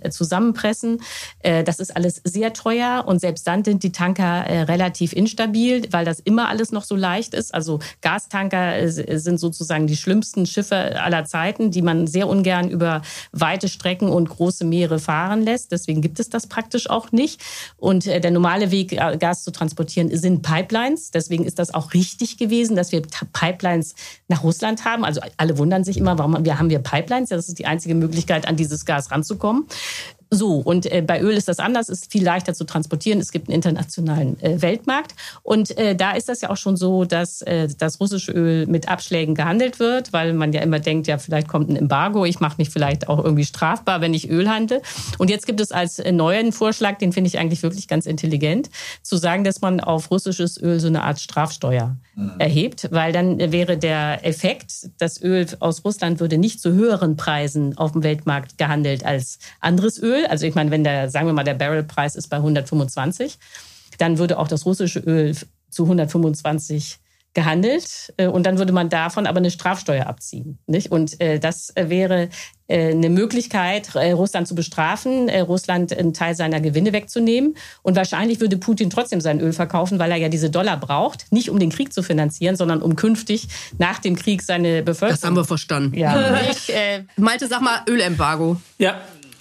zusammenpressen. Das ist alles sehr teuer und selbst dann sind die Tanker relativ instabil, weil das immer alles noch so leicht ist. Also Gastanker sind sozusagen die schlimmsten Schiffe aller Zeiten, die man sehr ungern über weite Strecken und große Meere fahren lässt. Deswegen gibt es das praktisch auch nicht. Und äh, der normale Weg, äh, Gas zu transportieren, sind Pipelines. Deswegen ist das auch richtig gewesen, dass wir Pipelines nach Russland haben. Also alle wundern sich immer, warum wir, haben wir Pipelines? Das ist die einzige Möglichkeit, an dieses Gas ranzukommen. So, und äh, bei Öl ist das anders, ist viel leichter zu transportieren. Es gibt einen internationalen äh, Weltmarkt. Und äh, da ist das ja auch schon so, dass äh, das russische Öl mit Abschlägen gehandelt wird, weil man ja immer denkt, ja, vielleicht kommt ein Embargo, ich mache mich vielleicht auch irgendwie strafbar, wenn ich Öl handle. Und jetzt gibt es als äh, neuen Vorschlag, den finde ich eigentlich wirklich ganz intelligent, zu sagen, dass man auf russisches Öl so eine Art Strafsteuer erhebt, weil dann wäre der Effekt, das Öl aus Russland würde nicht zu höheren Preisen auf dem Weltmarkt gehandelt als anderes Öl. Also ich meine, wenn der, sagen wir mal, der Barrelpreis ist bei 125, dann würde auch das russische Öl zu 125 gehandelt äh, und dann würde man davon aber eine Strafsteuer abziehen. Nicht? Und äh, das äh, wäre eine Möglichkeit, Russland zu bestrafen, Russland einen Teil seiner Gewinne wegzunehmen. Und wahrscheinlich würde Putin trotzdem sein Öl verkaufen, weil er ja diese Dollar braucht, nicht um den Krieg zu finanzieren, sondern um künftig nach dem Krieg seine Bevölkerung. Das haben wir verstanden. Ja, ich, äh, Malte, sag mal Ölembargo. Ja,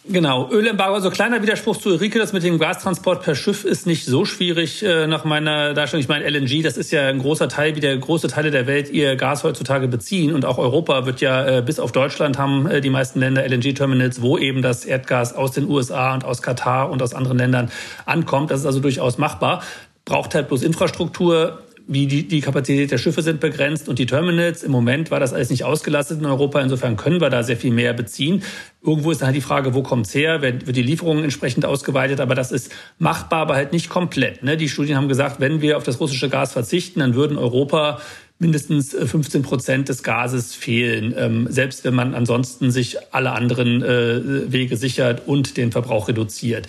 genau. Ölembargo, also kleiner Widerspruch zu Ulrike, das mit dem Gastransport per Schiff ist nicht so schwierig äh, nach meiner Darstellung. Ich meine, LNG, das ist ja ein großer Teil, wie der große Teile der Welt ihr Gas heutzutage beziehen. Und auch Europa wird ja, äh, bis auf Deutschland haben äh, die meisten Länder LNG-Terminals, wo eben das Erdgas aus den USA und aus Katar und aus anderen Ländern ankommt. Das ist also durchaus machbar. Braucht halt bloß Infrastruktur wie die, die Kapazität der Schiffe sind begrenzt und die Terminals. Im Moment war das alles nicht ausgelastet in Europa. Insofern können wir da sehr viel mehr beziehen. Irgendwo ist dann halt die Frage, wo kommt's her? Wird, die Lieferung entsprechend ausgeweitet? Aber das ist machbar, aber halt nicht komplett. Ne? Die Studien haben gesagt, wenn wir auf das russische Gas verzichten, dann würden Europa mindestens 15 äh, Prozent des Gases fehlen, ähm, selbst wenn man ansonsten sich alle anderen äh, Wege sichert und den Verbrauch reduziert.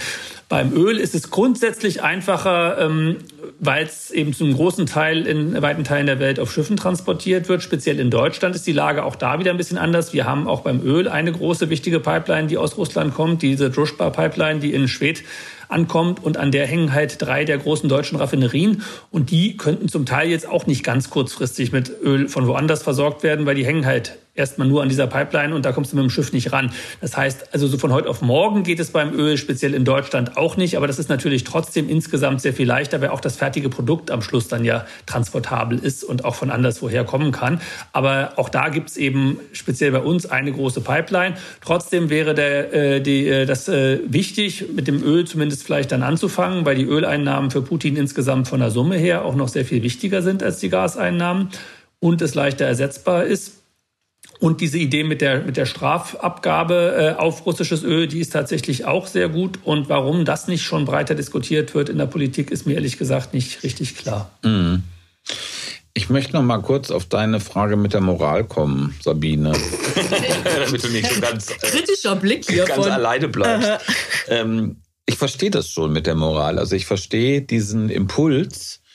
Beim Öl ist es grundsätzlich einfacher, ähm, weil es eben zum großen Teil in weiten Teilen der Welt auf Schiffen transportiert wird. Speziell in Deutschland ist die Lage auch da wieder ein bisschen anders. Wir haben auch beim Öl eine große wichtige Pipeline, die aus Russland kommt, diese Druschba-Pipeline, die in Schwedt ankommt. Und an der hängen halt drei der großen deutschen Raffinerien. Und die könnten zum Teil jetzt auch nicht ganz kurzfristig mit Öl von woanders versorgt werden, weil die hängen halt erstmal nur an dieser Pipeline und da kommst du mit dem Schiff nicht ran. Das heißt, also so von heute auf morgen geht es beim Öl, speziell in Deutschland auch nicht, aber das ist natürlich trotzdem insgesamt sehr viel leichter, weil auch das fertige Produkt am Schluss dann ja transportabel ist und auch von anderswoher kommen kann. Aber auch da gibt es eben speziell bei uns eine große Pipeline. Trotzdem wäre der, äh, die, äh, das äh, wichtig, mit dem Öl zumindest vielleicht dann anzufangen, weil die Öleinnahmen für Putin insgesamt von der Summe her auch noch sehr viel wichtiger sind als die Gaseinnahmen und es leichter ersetzbar ist. Und diese Idee mit der, mit der Strafabgabe äh, auf russisches Öl, die ist tatsächlich auch sehr gut. Und warum das nicht schon breiter diskutiert wird in der Politik, ist mir ehrlich gesagt nicht richtig klar. Mhm. Ich möchte noch mal kurz auf deine Frage mit der Moral kommen, Sabine. Damit du nicht so ganz, äh, Kritischer Blick hier ganz alleine bleibst. ähm, ich verstehe das schon mit der Moral. Also ich verstehe diesen Impuls, äh,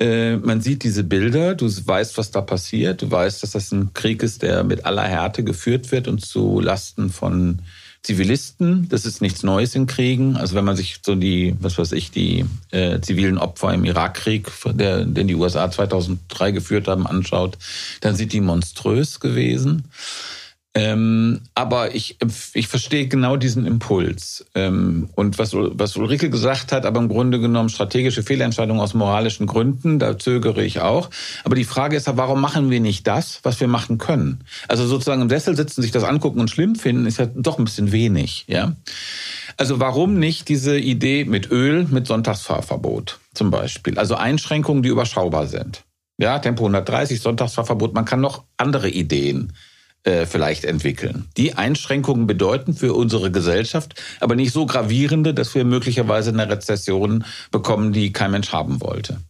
man sieht diese Bilder, du weißt, was da passiert, du weißt, dass das ein Krieg ist, der mit aller Härte geführt wird und zu Lasten von Zivilisten. Das ist nichts Neues in Kriegen. Also wenn man sich so die, was weiß ich, die äh, zivilen Opfer im Irakkrieg, der, den die USA 2003 geführt haben, anschaut, dann sind die monströs gewesen. Ähm, aber ich, ich verstehe genau diesen Impuls. Ähm, und was, was Ulrike gesagt hat, aber im Grunde genommen strategische Fehlentscheidungen aus moralischen Gründen, da zögere ich auch. Aber die Frage ist ja, warum machen wir nicht das, was wir machen können? Also sozusagen im Sessel sitzen, sich das angucken und schlimm finden, ist ja doch ein bisschen wenig, ja. Also warum nicht diese Idee mit Öl, mit Sonntagsfahrverbot zum Beispiel? Also Einschränkungen, die überschaubar sind. Ja, Tempo 130, Sonntagsfahrverbot. Man kann noch andere Ideen äh, vielleicht entwickeln. Die Einschränkungen bedeuten für unsere Gesellschaft aber nicht so gravierende, dass wir möglicherweise eine Rezession bekommen, die kein Mensch haben wollte.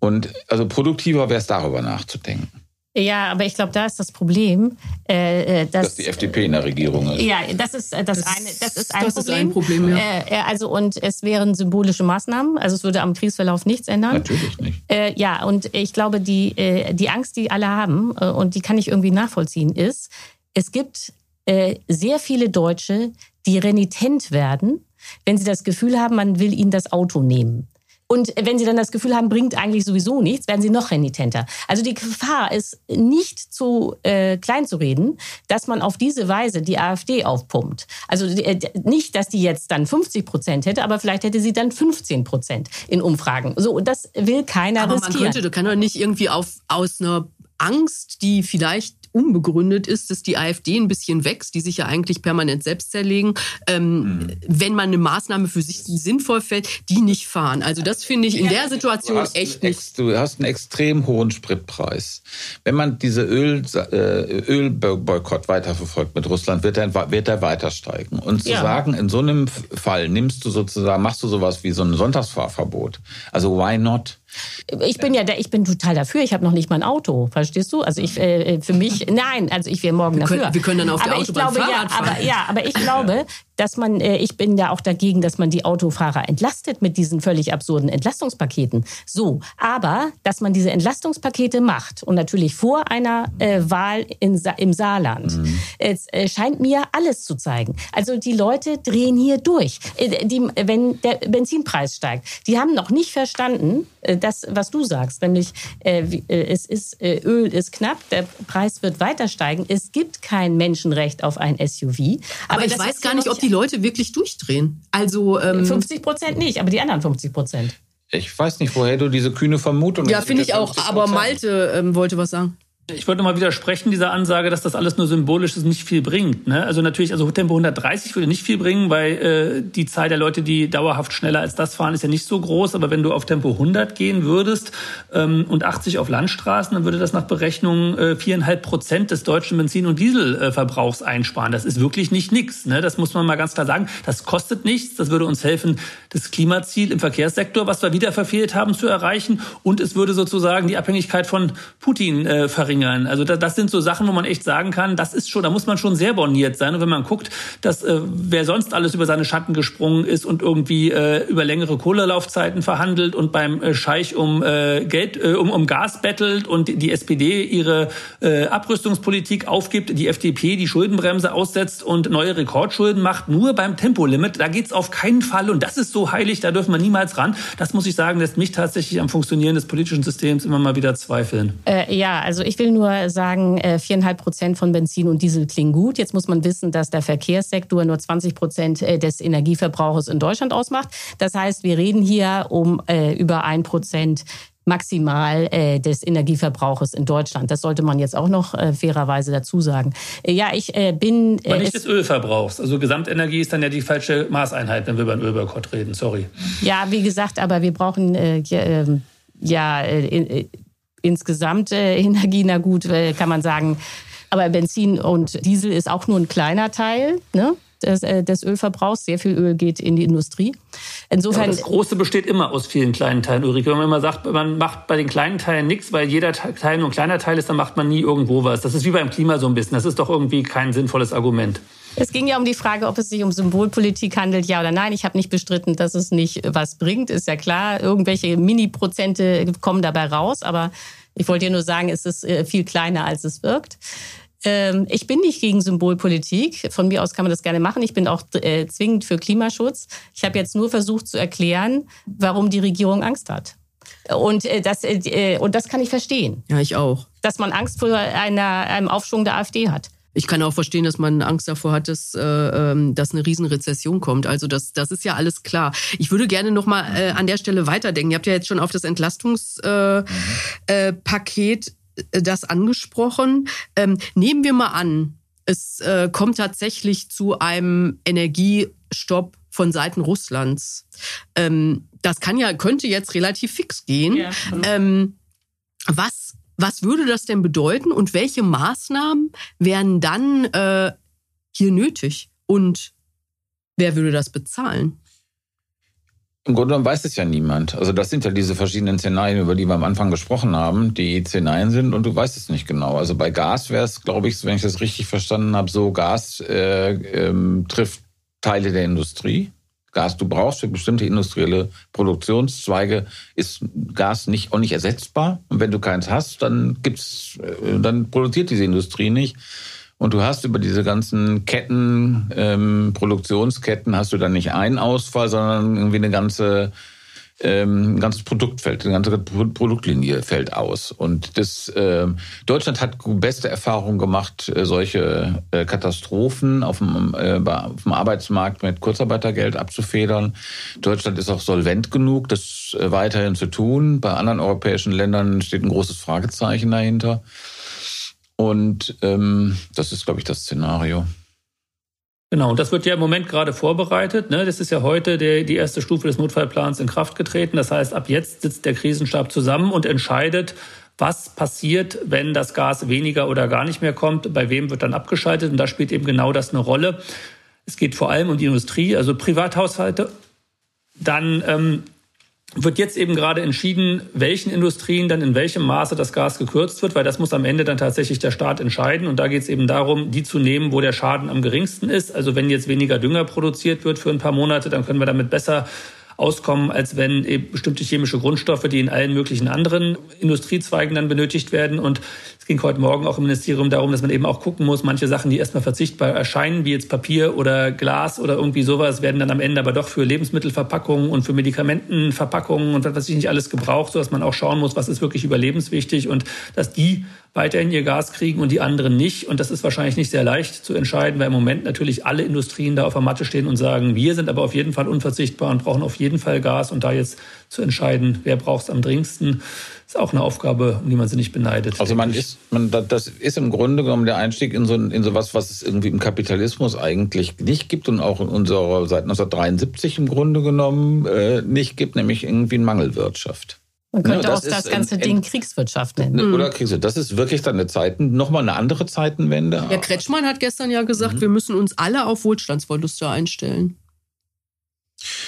Und also produktiver wäre es darüber nachzudenken. Ja, aber ich glaube, da ist das Problem, äh, äh, dass, dass die FDP in der Regierung ist. Ja, das ist äh, das, das eine. Das ist ein das Problem. Ist ein Problem ja. Äh, also und es wären symbolische Maßnahmen. Also es würde am Kriegsverlauf nichts ändern. Natürlich nicht. Äh, ja, und ich glaube, die äh, die Angst, die alle haben äh, und die kann ich irgendwie nachvollziehen, ist, es gibt äh, sehr viele Deutsche, die renitent werden, wenn sie das Gefühl haben, man will ihnen das Auto nehmen. Und wenn sie dann das Gefühl haben, bringt eigentlich sowieso nichts, werden sie noch renitenter. Also die Gefahr ist nicht zu äh, klein zu reden, dass man auf diese Weise die AfD aufpumpt. Also äh, nicht, dass die jetzt dann 50 Prozent hätte, aber vielleicht hätte sie dann 15 Prozent in Umfragen. So, das will keiner aber riskieren. Man könnte, du kann doch nicht irgendwie auf, aus einer Angst, die vielleicht unbegründet ist, dass die AfD ein bisschen wächst, die sich ja eigentlich permanent selbst zerlegen, ähm, mhm. wenn man eine Maßnahme für sich sinnvoll fällt, die nicht fahren. Also das finde ich in der Situation echt nicht. Du hast einen extrem hohen Spritpreis. Wenn man diese Öl, äh, Ölboykott weiterverfolgt mit Russland, wird er, wird er weiter steigen. Und zu ja. sagen, in so einem Fall nimmst du sozusagen, machst du sowas wie so ein Sonntagsfahrverbot. Also why not? Ich bin ja, ich bin total dafür. Ich habe noch nicht mal ein Auto, verstehst du? Also ich äh, für mich, nein, also ich wäre morgen wir dafür. Können, wir können dann auf aber der Autobahn ich glaube, Fahrrad ja, aber, ja, aber ich glaube, dass man, äh, ich bin ja auch dagegen, dass man die Autofahrer entlastet mit diesen völlig absurden Entlastungspaketen. So, aber dass man diese Entlastungspakete macht und natürlich vor einer äh, Wahl in, im Saarland, mhm. es äh, scheint mir alles zu zeigen. Also die Leute drehen hier durch. Äh, die, wenn der Benzinpreis steigt, die haben noch nicht verstanden, äh, das, was du sagst, nämlich äh, äh, es ist äh, Öl ist knapp, der Preis wird weiter steigen. Es gibt kein Menschenrecht auf ein SUV. Aber, aber ich weiß gar nicht, ob die Leute wirklich durchdrehen. Also ähm, 50 Prozent nicht, aber die anderen 50 Prozent. Ich weiß nicht, woher du diese kühne Vermutung Ja, finde ich auch. Aber Malte ähm, wollte was sagen. Ich wollte mal widersprechen dieser Ansage, dass das alles nur symbolisch ist, nicht viel bringt. Ne? Also natürlich, also Tempo 130 würde nicht viel bringen, weil äh, die Zahl der Leute, die dauerhaft schneller als das fahren, ist ja nicht so groß. Aber wenn du auf Tempo 100 gehen würdest ähm, und 80 auf Landstraßen, dann würde das nach Berechnung äh, viereinhalb äh, Prozent des deutschen Benzin- und Dieselverbrauchs einsparen. Das ist wirklich nicht nix. Ne? Das muss man mal ganz klar sagen. Das kostet nichts. Das würde uns helfen, das Klimaziel im Verkehrssektor, was wir wieder verfehlt haben, zu erreichen. Und es würde sozusagen die Abhängigkeit von Putin äh, verringern verringern. Also das, das sind so Sachen, wo man echt sagen kann, das ist schon, da muss man schon sehr borniert sein. Und wenn man guckt, dass äh, wer sonst alles über seine Schatten gesprungen ist und irgendwie äh, über längere Kohlelaufzeiten verhandelt und beim äh, Scheich um äh, Geld, äh, um, um Gas bettelt und die SPD ihre äh, Abrüstungspolitik aufgibt, die FDP die Schuldenbremse aussetzt und neue Rekordschulden macht, nur beim Tempolimit, da geht's auf keinen Fall. Und das ist so heilig, da dürfen wir niemals ran. Das muss ich sagen, lässt mich tatsächlich am Funktionieren des politischen Systems immer mal wieder zweifeln. Äh, ja, also ich will will nur sagen, äh, viereinhalb Prozent von Benzin und Diesel klingen gut. Jetzt muss man wissen, dass der Verkehrssektor nur 20 Prozent äh, des Energieverbrauchs in Deutschland ausmacht. Das heißt, wir reden hier um äh, über ein Prozent maximal äh, des Energieverbrauches in Deutschland. Das sollte man jetzt auch noch äh, fairerweise dazu sagen. Äh, ja, ich äh, bin. Äh, Aber nicht des Ölverbrauchs. Also Gesamtenergie ist dann ja die falsche Maßeinheit, wenn wir über einen Ölboykott reden. Sorry. Ja, wie gesagt, aber wir brauchen äh, ähm, ja, äh, insgesamt äh, Energie, na gut, kann man sagen. Aber Benzin und Diesel ist auch nur ein kleiner Teil ne, des, äh, des Ölverbrauchs. Sehr viel Öl geht in die Industrie. Insofern. Ja, das Große besteht immer aus vielen kleinen Teilen, Ulrike. Wenn man immer sagt, man macht bei den kleinen Teilen nichts, weil jeder Teil nur ein kleiner Teil ist, dann macht man nie irgendwo was. Das ist wie beim Klima so ein bisschen. Das ist doch irgendwie kein sinnvolles Argument. Es ging ja um die Frage, ob es sich um Symbolpolitik handelt, ja oder nein. Ich habe nicht bestritten, dass es nicht was bringt, ist ja klar. Irgendwelche Mini-Prozente kommen dabei raus, aber ich wollte dir nur sagen, es ist äh, viel kleiner, als es wirkt. Ähm, ich bin nicht gegen Symbolpolitik. Von mir aus kann man das gerne machen. Ich bin auch äh, zwingend für Klimaschutz. Ich habe jetzt nur versucht zu erklären, warum die Regierung Angst hat. Und äh, das, und das kann ich verstehen. Ja, ich auch. Dass man Angst vor einer, einem Aufschwung der AfD hat. Ich kann auch verstehen, dass man Angst davor hat, dass, äh, ähm, dass eine Riesenrezession kommt. Also das, das ist ja alles klar. Ich würde gerne noch mal äh, an der Stelle weiterdenken. Ihr habt ja jetzt schon auf das Entlastungspaket äh, äh, Paket, äh, das angesprochen. Ähm, nehmen wir mal an, es äh, kommt tatsächlich zu einem Energiestopp von Seiten Russlands. Ähm, das kann ja könnte jetzt relativ fix gehen. Ja. Ähm, was was würde das denn bedeuten und welche Maßnahmen wären dann äh, hier nötig? Und wer würde das bezahlen? Im Grunde genommen weiß es ja niemand. Also das sind ja diese verschiedenen Szenarien, über die wir am Anfang gesprochen haben, die Szenarien sind und du weißt es nicht genau. Also bei Gas wäre es, glaube ich, wenn ich das richtig verstanden habe, so Gas äh, ähm, trifft Teile der Industrie. Gas du brauchst für bestimmte industrielle Produktionszweige, ist Gas nicht auch nicht ersetzbar. Und wenn du keins hast, dann gibt's, äh, dann produziert diese Industrie nicht. Und du hast über diese ganzen Ketten, ähm, Produktionsketten, hast du dann nicht einen Ausfall, sondern irgendwie eine ganze ähm, ein ganzes Produkt fällt, eine ganze Produktlinie fällt aus. Und das äh, Deutschland hat beste Erfahrungen gemacht, äh, solche äh, Katastrophen auf dem, äh, auf dem Arbeitsmarkt mit Kurzarbeitergeld abzufedern. Deutschland ist auch solvent genug, das weiterhin zu tun. Bei anderen europäischen Ländern steht ein großes Fragezeichen dahinter. Und ähm, das ist, glaube ich, das Szenario. Genau, und das wird ja im Moment gerade vorbereitet. Ne? Das ist ja heute die erste Stufe des Notfallplans in Kraft getreten. Das heißt, ab jetzt sitzt der Krisenstab zusammen und entscheidet, was passiert, wenn das Gas weniger oder gar nicht mehr kommt, bei wem wird dann abgeschaltet. Und da spielt eben genau das eine Rolle. Es geht vor allem um die Industrie, also Privathaushalte. Dann ähm, wird jetzt eben gerade entschieden, welchen Industrien dann in welchem Maße das Gas gekürzt wird, weil das muss am Ende dann tatsächlich der Staat entscheiden. Und da geht es eben darum, die zu nehmen, wo der Schaden am geringsten ist. Also wenn jetzt weniger Dünger produziert wird für ein paar Monate, dann können wir damit besser auskommen, als wenn eben bestimmte chemische Grundstoffe, die in allen möglichen anderen Industriezweigen dann benötigt werden. Und es ging heute Morgen auch im Ministerium darum, dass man eben auch gucken muss, manche Sachen, die erstmal verzichtbar erscheinen, wie jetzt Papier oder Glas oder irgendwie sowas, werden dann am Ende aber doch für Lebensmittelverpackungen und für Medikamentenverpackungen und was weiß ich nicht alles gebraucht, sodass man auch schauen muss, was ist wirklich überlebenswichtig und dass die weiterhin ihr Gas kriegen und die anderen nicht. Und das ist wahrscheinlich nicht sehr leicht zu entscheiden, weil im Moment natürlich alle Industrien da auf der Matte stehen und sagen, wir sind aber auf jeden Fall unverzichtbar und brauchen auf jeden Fall Gas. Und da jetzt zu entscheiden, wer braucht es am dringendsten, ist auch eine Aufgabe, um die man sie nicht beneidet. Also man ist, man, das ist im Grunde genommen der Einstieg in so in sowas, was es irgendwie im Kapitalismus eigentlich nicht gibt und auch in unserer seit 1973 im Grunde genommen äh, nicht gibt, nämlich irgendwie eine Mangelwirtschaft. Man könnte ja, auch das ganze Ding Kriegswirtschaft nennen. Oder Kriegswirtschaft. Das ist wirklich dann eine Zeiten, nochmal eine andere Zeitenwende. Ja, Kretschmann hat gestern ja gesagt, mhm. wir müssen uns alle auf Wohlstandsverluste einstellen.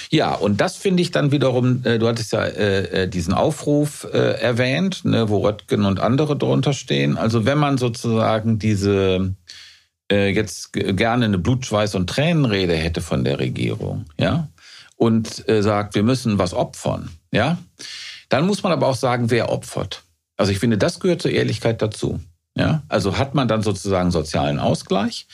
Ja, und das finde ich dann wiederum, äh, du hattest ja äh, äh, diesen Aufruf äh, erwähnt, ne, wo Röttgen und andere drunter stehen. Also wenn man sozusagen diese äh, jetzt gerne eine Blutschweiß- und Tränenrede hätte von der Regierung, ja, und äh, sagt, wir müssen was opfern, ja, dann muss man aber auch sagen, wer opfert. Also ich finde, das gehört zur Ehrlichkeit dazu. Ja, also hat man dann sozusagen sozialen Ausgleich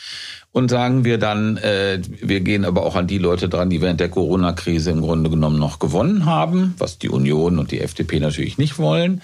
und sagen wir dann, äh, wir gehen aber auch an die Leute dran, die während der Corona-Krise im Grunde genommen noch gewonnen haben, was die Union und die FDP natürlich nicht wollen.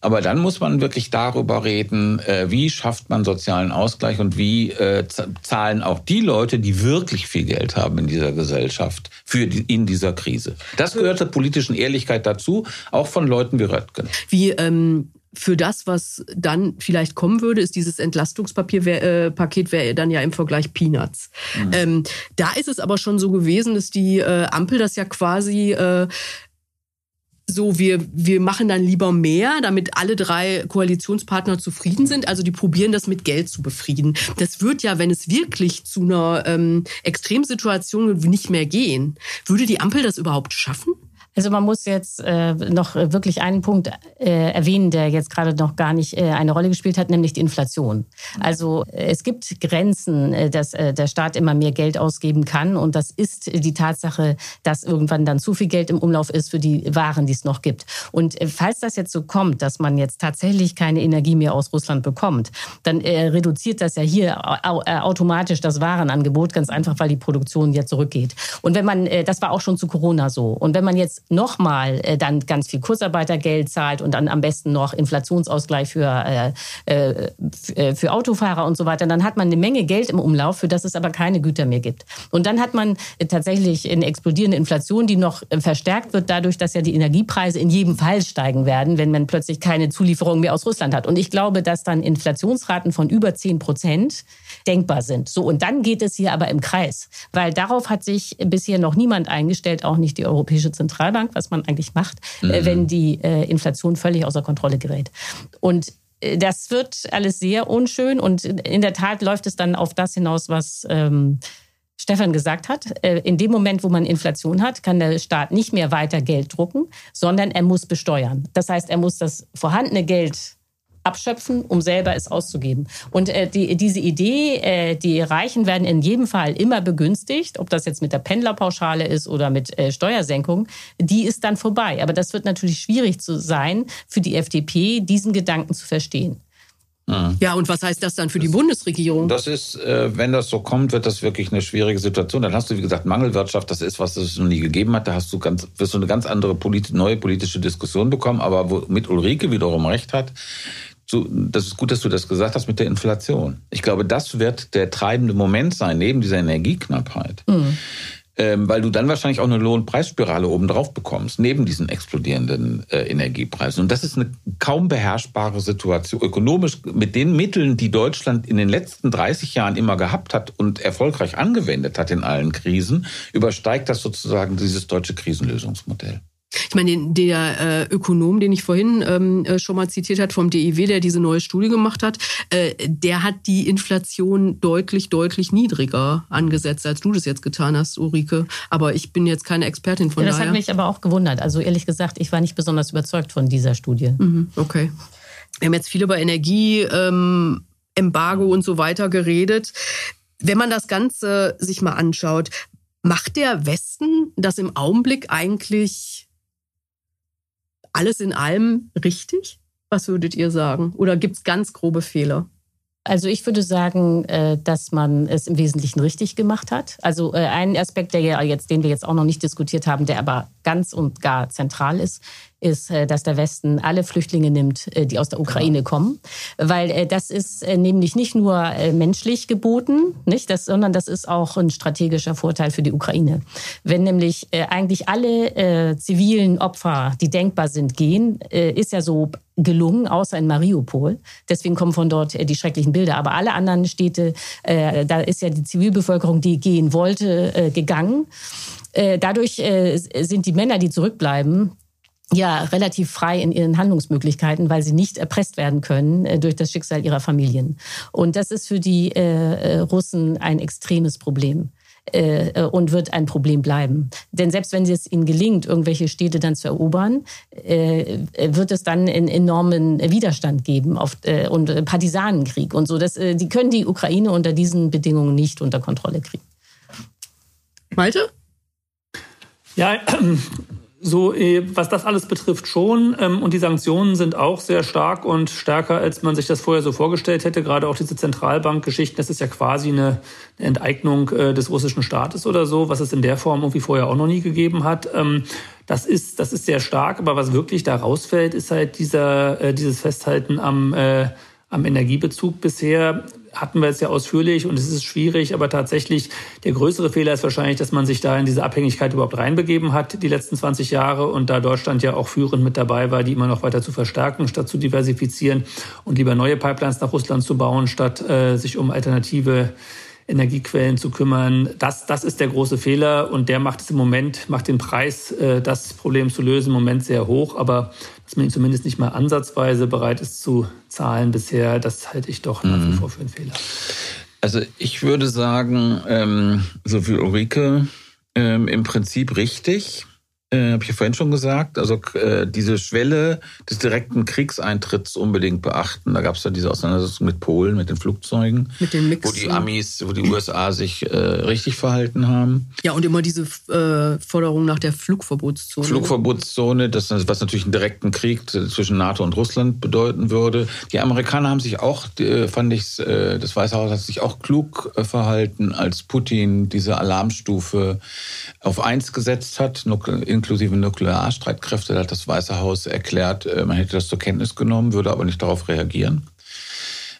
Aber dann muss man wirklich darüber reden, äh, wie schafft man sozialen Ausgleich und wie äh, zahlen auch die Leute, die wirklich viel Geld haben in dieser Gesellschaft, für die, in dieser Krise. Das gehört zur politischen Ehrlichkeit dazu, auch von Leuten wie Röttgen. Wie ähm für das, was dann vielleicht kommen würde, ist dieses Entlastungspaket äh, Paket wäre dann ja im Vergleich Peanuts. Mhm. Ähm, da ist es aber schon so gewesen, dass die äh, Ampel das ja quasi äh, so, wir, wir machen dann lieber mehr, damit alle drei Koalitionspartner zufrieden sind. Also die probieren das mit Geld zu befrieden. Das wird ja, wenn es wirklich zu einer ähm, Extremsituation nicht mehr gehen, würde die Ampel das überhaupt schaffen? Also man muss jetzt äh, noch wirklich einen Punkt äh, erwähnen, der jetzt gerade noch gar nicht äh, eine Rolle gespielt hat, nämlich die Inflation. Also äh, es gibt Grenzen, äh, dass äh, der Staat immer mehr Geld ausgeben kann und das ist die Tatsache, dass irgendwann dann zu viel Geld im Umlauf ist für die Waren, die es noch gibt. Und äh, falls das jetzt so kommt, dass man jetzt tatsächlich keine Energie mehr aus Russland bekommt, dann äh, reduziert das ja hier äh, automatisch das Warenangebot, ganz einfach, weil die Produktion ja zurückgeht. Und wenn man, äh, das war auch schon zu Corona so. Und wenn man jetzt nochmal äh, dann ganz viel Kurzarbeitergeld zahlt und dann am besten noch Inflationsausgleich für, äh, äh, äh, für Autofahrer und so weiter, dann hat man eine Menge Geld im Umlauf, für das es aber keine Güter mehr gibt. Und dann hat man äh, tatsächlich eine explodierende Inflation, die noch verstärkt wird dadurch, dass ja die Energiepreise in jedem Fall steigen werden, wenn man plötzlich keine Zulieferung mehr aus Russland hat. Und ich glaube, dass dann Inflationsraten von über 10 Prozent denkbar sind. So, und dann geht es hier aber im Kreis, weil darauf hat sich bisher noch niemand eingestellt, auch nicht die Europäische Zentralbank. Was man eigentlich macht, äh, mhm. wenn die äh, Inflation völlig außer Kontrolle gerät. Und äh, das wird alles sehr unschön und in der Tat läuft es dann auf das hinaus, was ähm, Stefan gesagt hat. In dem Moment, wo man Inflation hat, kann der Staat nicht mehr weiter Geld drucken, sondern er muss besteuern. Das heißt, er muss das vorhandene Geld abschöpfen, um selber es auszugeben. Und äh, die, diese Idee, äh, die Reichen werden in jedem Fall immer begünstigt, ob das jetzt mit der Pendlerpauschale ist oder mit äh, Steuersenkung, die ist dann vorbei. Aber das wird natürlich schwierig zu sein für die FDP, diesen Gedanken zu verstehen. Mhm. Ja, und was heißt das dann für die Bundesregierung? Das ist, äh, wenn das so kommt, wird das wirklich eine schwierige Situation. Dann hast du, wie gesagt, Mangelwirtschaft, das ist, was es noch nie gegeben hat. Da hast du ganz, wirst du eine ganz andere polit neue politische Diskussion bekommen. Aber womit Ulrike wiederum recht hat, so, das ist gut, dass du das gesagt hast mit der Inflation. Ich glaube, das wird der treibende Moment sein, neben dieser Energieknappheit. Mhm. Ähm, weil du dann wahrscheinlich auch eine Lohnpreisspirale obendrauf bekommst, neben diesen explodierenden äh, Energiepreisen. Und das ist eine kaum beherrschbare Situation. Ökonomisch mit den Mitteln, die Deutschland in den letzten 30 Jahren immer gehabt hat und erfolgreich angewendet hat in allen Krisen, übersteigt das sozusagen dieses deutsche Krisenlösungsmodell. Ich meine, der äh, Ökonom, den ich vorhin ähm, äh, schon mal zitiert hat vom DIW, der diese neue Studie gemacht hat, äh, der hat die Inflation deutlich, deutlich niedriger angesetzt, als du das jetzt getan hast, Ulrike. Aber ich bin jetzt keine Expertin von ja, das daher. Das hat mich aber auch gewundert. Also ehrlich gesagt, ich war nicht besonders überzeugt von dieser Studie. Mhm, okay. Wir haben jetzt viel über Energie, ähm, Embargo und so weiter geredet. Wenn man das Ganze sich mal anschaut, macht der Westen das im Augenblick eigentlich alles in allem richtig? Was würdet ihr sagen? Oder gibt es ganz grobe Fehler? Also ich würde sagen, äh, dass man es im Wesentlichen richtig gemacht hat. Also äh, ein Aspekt, der jetzt, den wir jetzt auch noch nicht diskutiert haben, der aber ganz und gar zentral ist, ist, äh, dass der Westen alle Flüchtlinge nimmt, äh, die aus der Ukraine kommen. Weil äh, das ist nämlich nicht nur menschlich geboten, nicht, das, sondern das ist auch ein strategischer Vorteil für die Ukraine. Wenn nämlich eigentlich alle zivilen Opfer, die denkbar sind, gehen, ist ja so gelungen, außer in Mariupol. Deswegen kommen von dort die schrecklichen Bilder. Aber alle anderen Städte, da ist ja die Zivilbevölkerung, die gehen wollte, gegangen. Dadurch sind die Männer, die zurückbleiben, ja relativ frei in ihren Handlungsmöglichkeiten, weil sie nicht erpresst werden können äh, durch das Schicksal ihrer Familien. Und das ist für die äh, äh Russen ein extremes Problem äh, äh, und wird ein Problem bleiben. Denn selbst wenn es ihnen gelingt, irgendwelche Städte dann zu erobern, äh, wird es dann einen enormen Widerstand geben auf, äh, und Partisanenkrieg und so. Das, äh, die können die Ukraine unter diesen Bedingungen nicht unter Kontrolle kriegen. Malte? Ja, so, äh, was das alles betrifft schon. Ähm, und die Sanktionen sind auch sehr stark und stärker, als man sich das vorher so vorgestellt hätte. Gerade auch diese Zentralbankgeschichten, das ist ja quasi eine Enteignung äh, des russischen Staates oder so, was es in der Form irgendwie vorher auch noch nie gegeben hat. Ähm, das ist, das ist sehr stark, aber was wirklich da rausfällt, ist halt dieser, äh, dieses Festhalten am, am Energiebezug bisher hatten wir jetzt ja ausführlich und es ist schwierig, aber tatsächlich der größere Fehler ist wahrscheinlich, dass man sich da in diese Abhängigkeit überhaupt reinbegeben hat, die letzten 20 Jahre. Und da Deutschland ja auch führend mit dabei war, die immer noch weiter zu verstärken, statt zu diversifizieren und lieber neue Pipelines nach Russland zu bauen, statt äh, sich um alternative Energiequellen zu kümmern. Das, das ist der große Fehler und der macht es im Moment, macht den Preis, äh, das Problem zu lösen, im Moment sehr hoch. Aber dass man ihn zumindest nicht mal ansatzweise bereit ist zu zahlen bisher, das halte ich doch nach wie mhm. vor für einen Fehler. Also ich würde sagen, ähm, so wie Ulrike, ähm, im Prinzip richtig äh, habe ich ja vorhin schon gesagt, also äh, diese Schwelle des direkten Kriegseintritts unbedingt beachten. Da gab es ja diese Auseinandersetzung mit Polen, mit den Flugzeugen, mit den Mix wo die Amis, wo die USA sich äh, richtig verhalten haben. Ja, und immer diese äh, Forderung nach der Flugverbotszone. Flugverbotszone, das, was natürlich einen direkten Krieg zwischen NATO und Russland bedeuten würde. Die Amerikaner haben sich auch, äh, fand ich, äh, das Weiße Haus hat sich auch klug äh, verhalten, als Putin diese Alarmstufe auf eins gesetzt hat, inklusive Nuklearstreitkräfte. Hat das Weiße Haus erklärt, äh, man hätte das zur Kenntnis genommen, würde aber nicht darauf reagieren.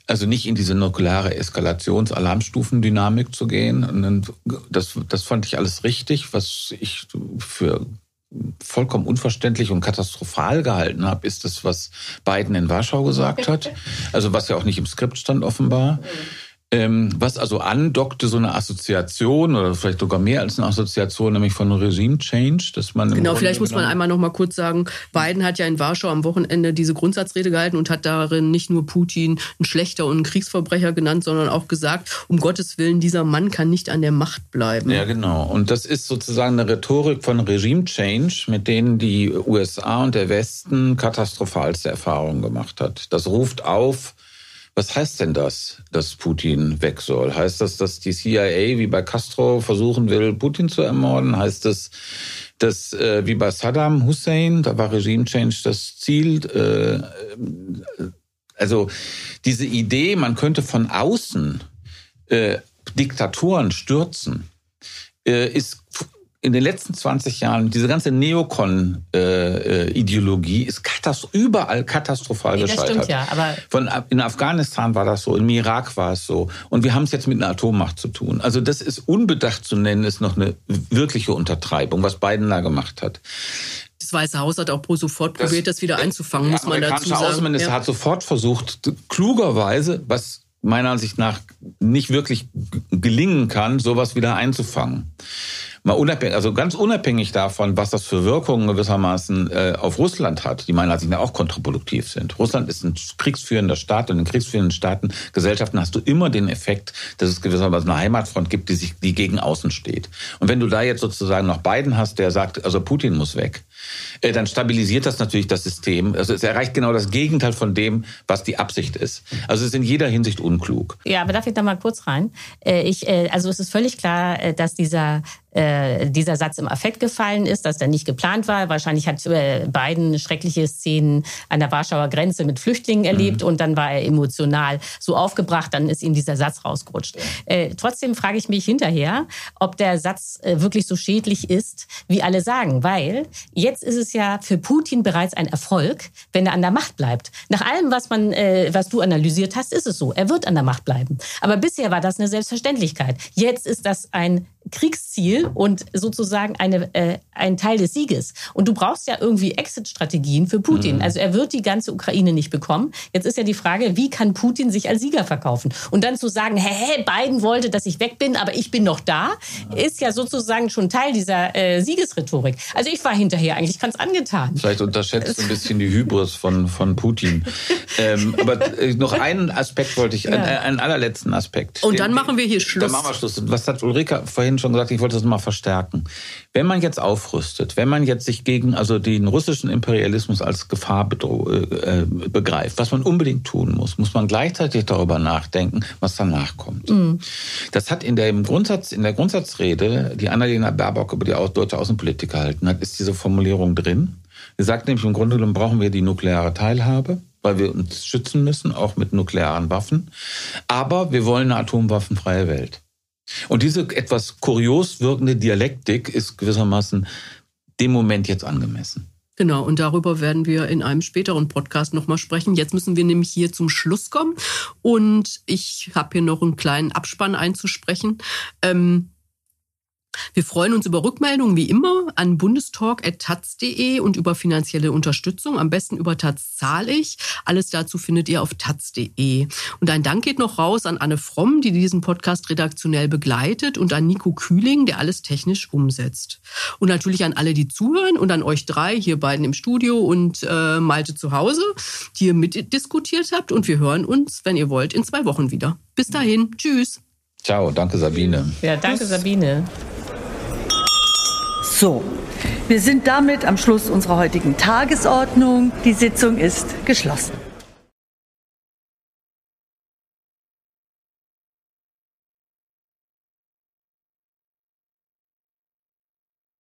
Also nicht in diese nukleare Eskalations-Alarmstufendynamik zu gehen. Das, das fand ich alles richtig. Was ich für vollkommen unverständlich und katastrophal gehalten habe, ist das, was Biden in Warschau gesagt hat. Also was ja auch nicht im Skript stand offenbar. Ähm, was also andockte so eine Assoziation oder vielleicht sogar mehr als eine Assoziation, nämlich von Regime Change, dass man genau vielleicht muss man einmal noch mal kurz sagen, Biden hat ja in Warschau am Wochenende diese Grundsatzrede gehalten und hat darin nicht nur Putin ein schlechter und ein Kriegsverbrecher genannt, sondern auch gesagt, um Gottes willen, dieser Mann kann nicht an der Macht bleiben. Ja genau und das ist sozusagen eine Rhetorik von Regime Change, mit denen die USA und der Westen katastrophalste Erfahrungen gemacht hat. Das ruft auf was heißt denn das, dass Putin weg soll? Heißt das, dass die CIA wie bei Castro versuchen will, Putin zu ermorden? Heißt das, dass äh, wie bei Saddam Hussein, da war Regime Change das Ziel? Äh, also diese Idee, man könnte von außen äh, Diktaturen stürzen, äh, ist in den letzten 20 Jahren, diese ganze Neokon-Ideologie ist katast überall katastrophal nee, gescheitert. Das stimmt ja, aber Von, in Afghanistan war das so, im Irak war es so. Und wir haben es jetzt mit einer Atommacht zu tun. Also das ist unbedacht zu nennen, ist noch eine wirkliche Untertreibung, was Biden da gemacht hat. Das Weiße Haus hat auch sofort probiert, das, das wieder einzufangen, muss man dazu sagen. Der Außenminister ja. hat sofort versucht, klugerweise, was meiner Ansicht nach nicht wirklich gelingen kann, sowas wieder einzufangen mal unabhängig, also ganz unabhängig davon, was das für Wirkungen gewissermaßen äh, auf Russland hat, die meiner Ansicht nach auch kontraproduktiv sind. Russland ist ein kriegsführender Staat und in kriegsführenden Staaten, Gesellschaften hast du immer den Effekt, dass es gewissermaßen eine Heimatfront gibt, die sich, die gegen außen steht. Und wenn du da jetzt sozusagen noch Biden hast, der sagt, also Putin muss weg, dann stabilisiert das natürlich das System. Also es erreicht genau das Gegenteil von dem, was die Absicht ist. Also es ist in jeder Hinsicht unklug. Ja, aber darf ich da mal kurz rein? Äh, ich, äh, also es ist völlig klar, dass dieser äh, dieser Satz im Affekt gefallen ist, dass der nicht geplant war. Wahrscheinlich hat äh, Biden schreckliche Szenen an der Warschauer Grenze mit Flüchtlingen erlebt mhm. und dann war er emotional so aufgebracht, dann ist ihm dieser Satz rausgerutscht. Äh, trotzdem frage ich mich hinterher, ob der Satz äh, wirklich so schädlich ist, wie alle sagen, weil jetzt ist es ja für Putin bereits ein Erfolg, wenn er an der Macht bleibt. Nach allem, was man, äh, was du analysiert hast, ist es so. Er wird an der Macht bleiben. Aber bisher war das eine Selbstverständlichkeit. Jetzt ist das ein Kriegsziel und sozusagen eine, äh, ein Teil des Sieges. Und du brauchst ja irgendwie Exit-Strategien für Putin. Mhm. Also er wird die ganze Ukraine nicht bekommen. Jetzt ist ja die Frage, wie kann Putin sich als Sieger verkaufen? Und dann zu sagen, hä, hä Biden wollte, dass ich weg bin, aber ich bin noch da, ist ja sozusagen schon Teil dieser äh, Siegesrhetorik. Also ich war hinterher eigentlich ganz angetan. Vielleicht unterschätzt du ein bisschen die Hybris von, von Putin. ähm, aber äh, noch einen Aspekt wollte ich, ja. einen, einen allerletzten Aspekt. Und dann machen wir hier Schluss. Dann machen wir Schluss. Was hat Ulrika vorhin schon gesagt? Ich wollte das mal verstärken. Wenn man jetzt aufrüstet, wenn man jetzt sich gegen also den russischen Imperialismus als Gefahr äh, begreift, was man unbedingt tun muss, muss man gleichzeitig darüber nachdenken, was danach kommt. Mhm. Das hat in der Grundsatz in der Grundsatzrede, die Annalena Baerbock über die deutsche Außenpolitik gehalten hat, ist diese Formulierung drin. Sie sagt nämlich im Grunde genommen brauchen wir die nukleare Teilhabe weil wir uns schützen müssen, auch mit nuklearen Waffen. Aber wir wollen eine atomwaffenfreie Welt. Und diese etwas kurios wirkende Dialektik ist gewissermaßen dem Moment jetzt angemessen. Genau, und darüber werden wir in einem späteren Podcast nochmal sprechen. Jetzt müssen wir nämlich hier zum Schluss kommen. Und ich habe hier noch einen kleinen Abspann einzusprechen. Ähm, wir freuen uns über Rückmeldungen wie immer an bundestalk.taz.de und über finanzielle Unterstützung. Am besten über Taz zahle ich. Alles dazu findet ihr auf taz.de. Und ein Dank geht noch raus an Anne Fromm, die diesen Podcast redaktionell begleitet und an Nico Kühling, der alles technisch umsetzt. Und natürlich an alle, die zuhören und an euch drei, hier beiden im Studio und äh, Malte zu Hause, die ihr mitdiskutiert habt. Und wir hören uns, wenn ihr wollt, in zwei Wochen wieder. Bis dahin. Tschüss. Ciao. Danke, Sabine. Ja, danke, Sabine. So, wir sind damit am Schluss unserer heutigen Tagesordnung. Die Sitzung ist geschlossen.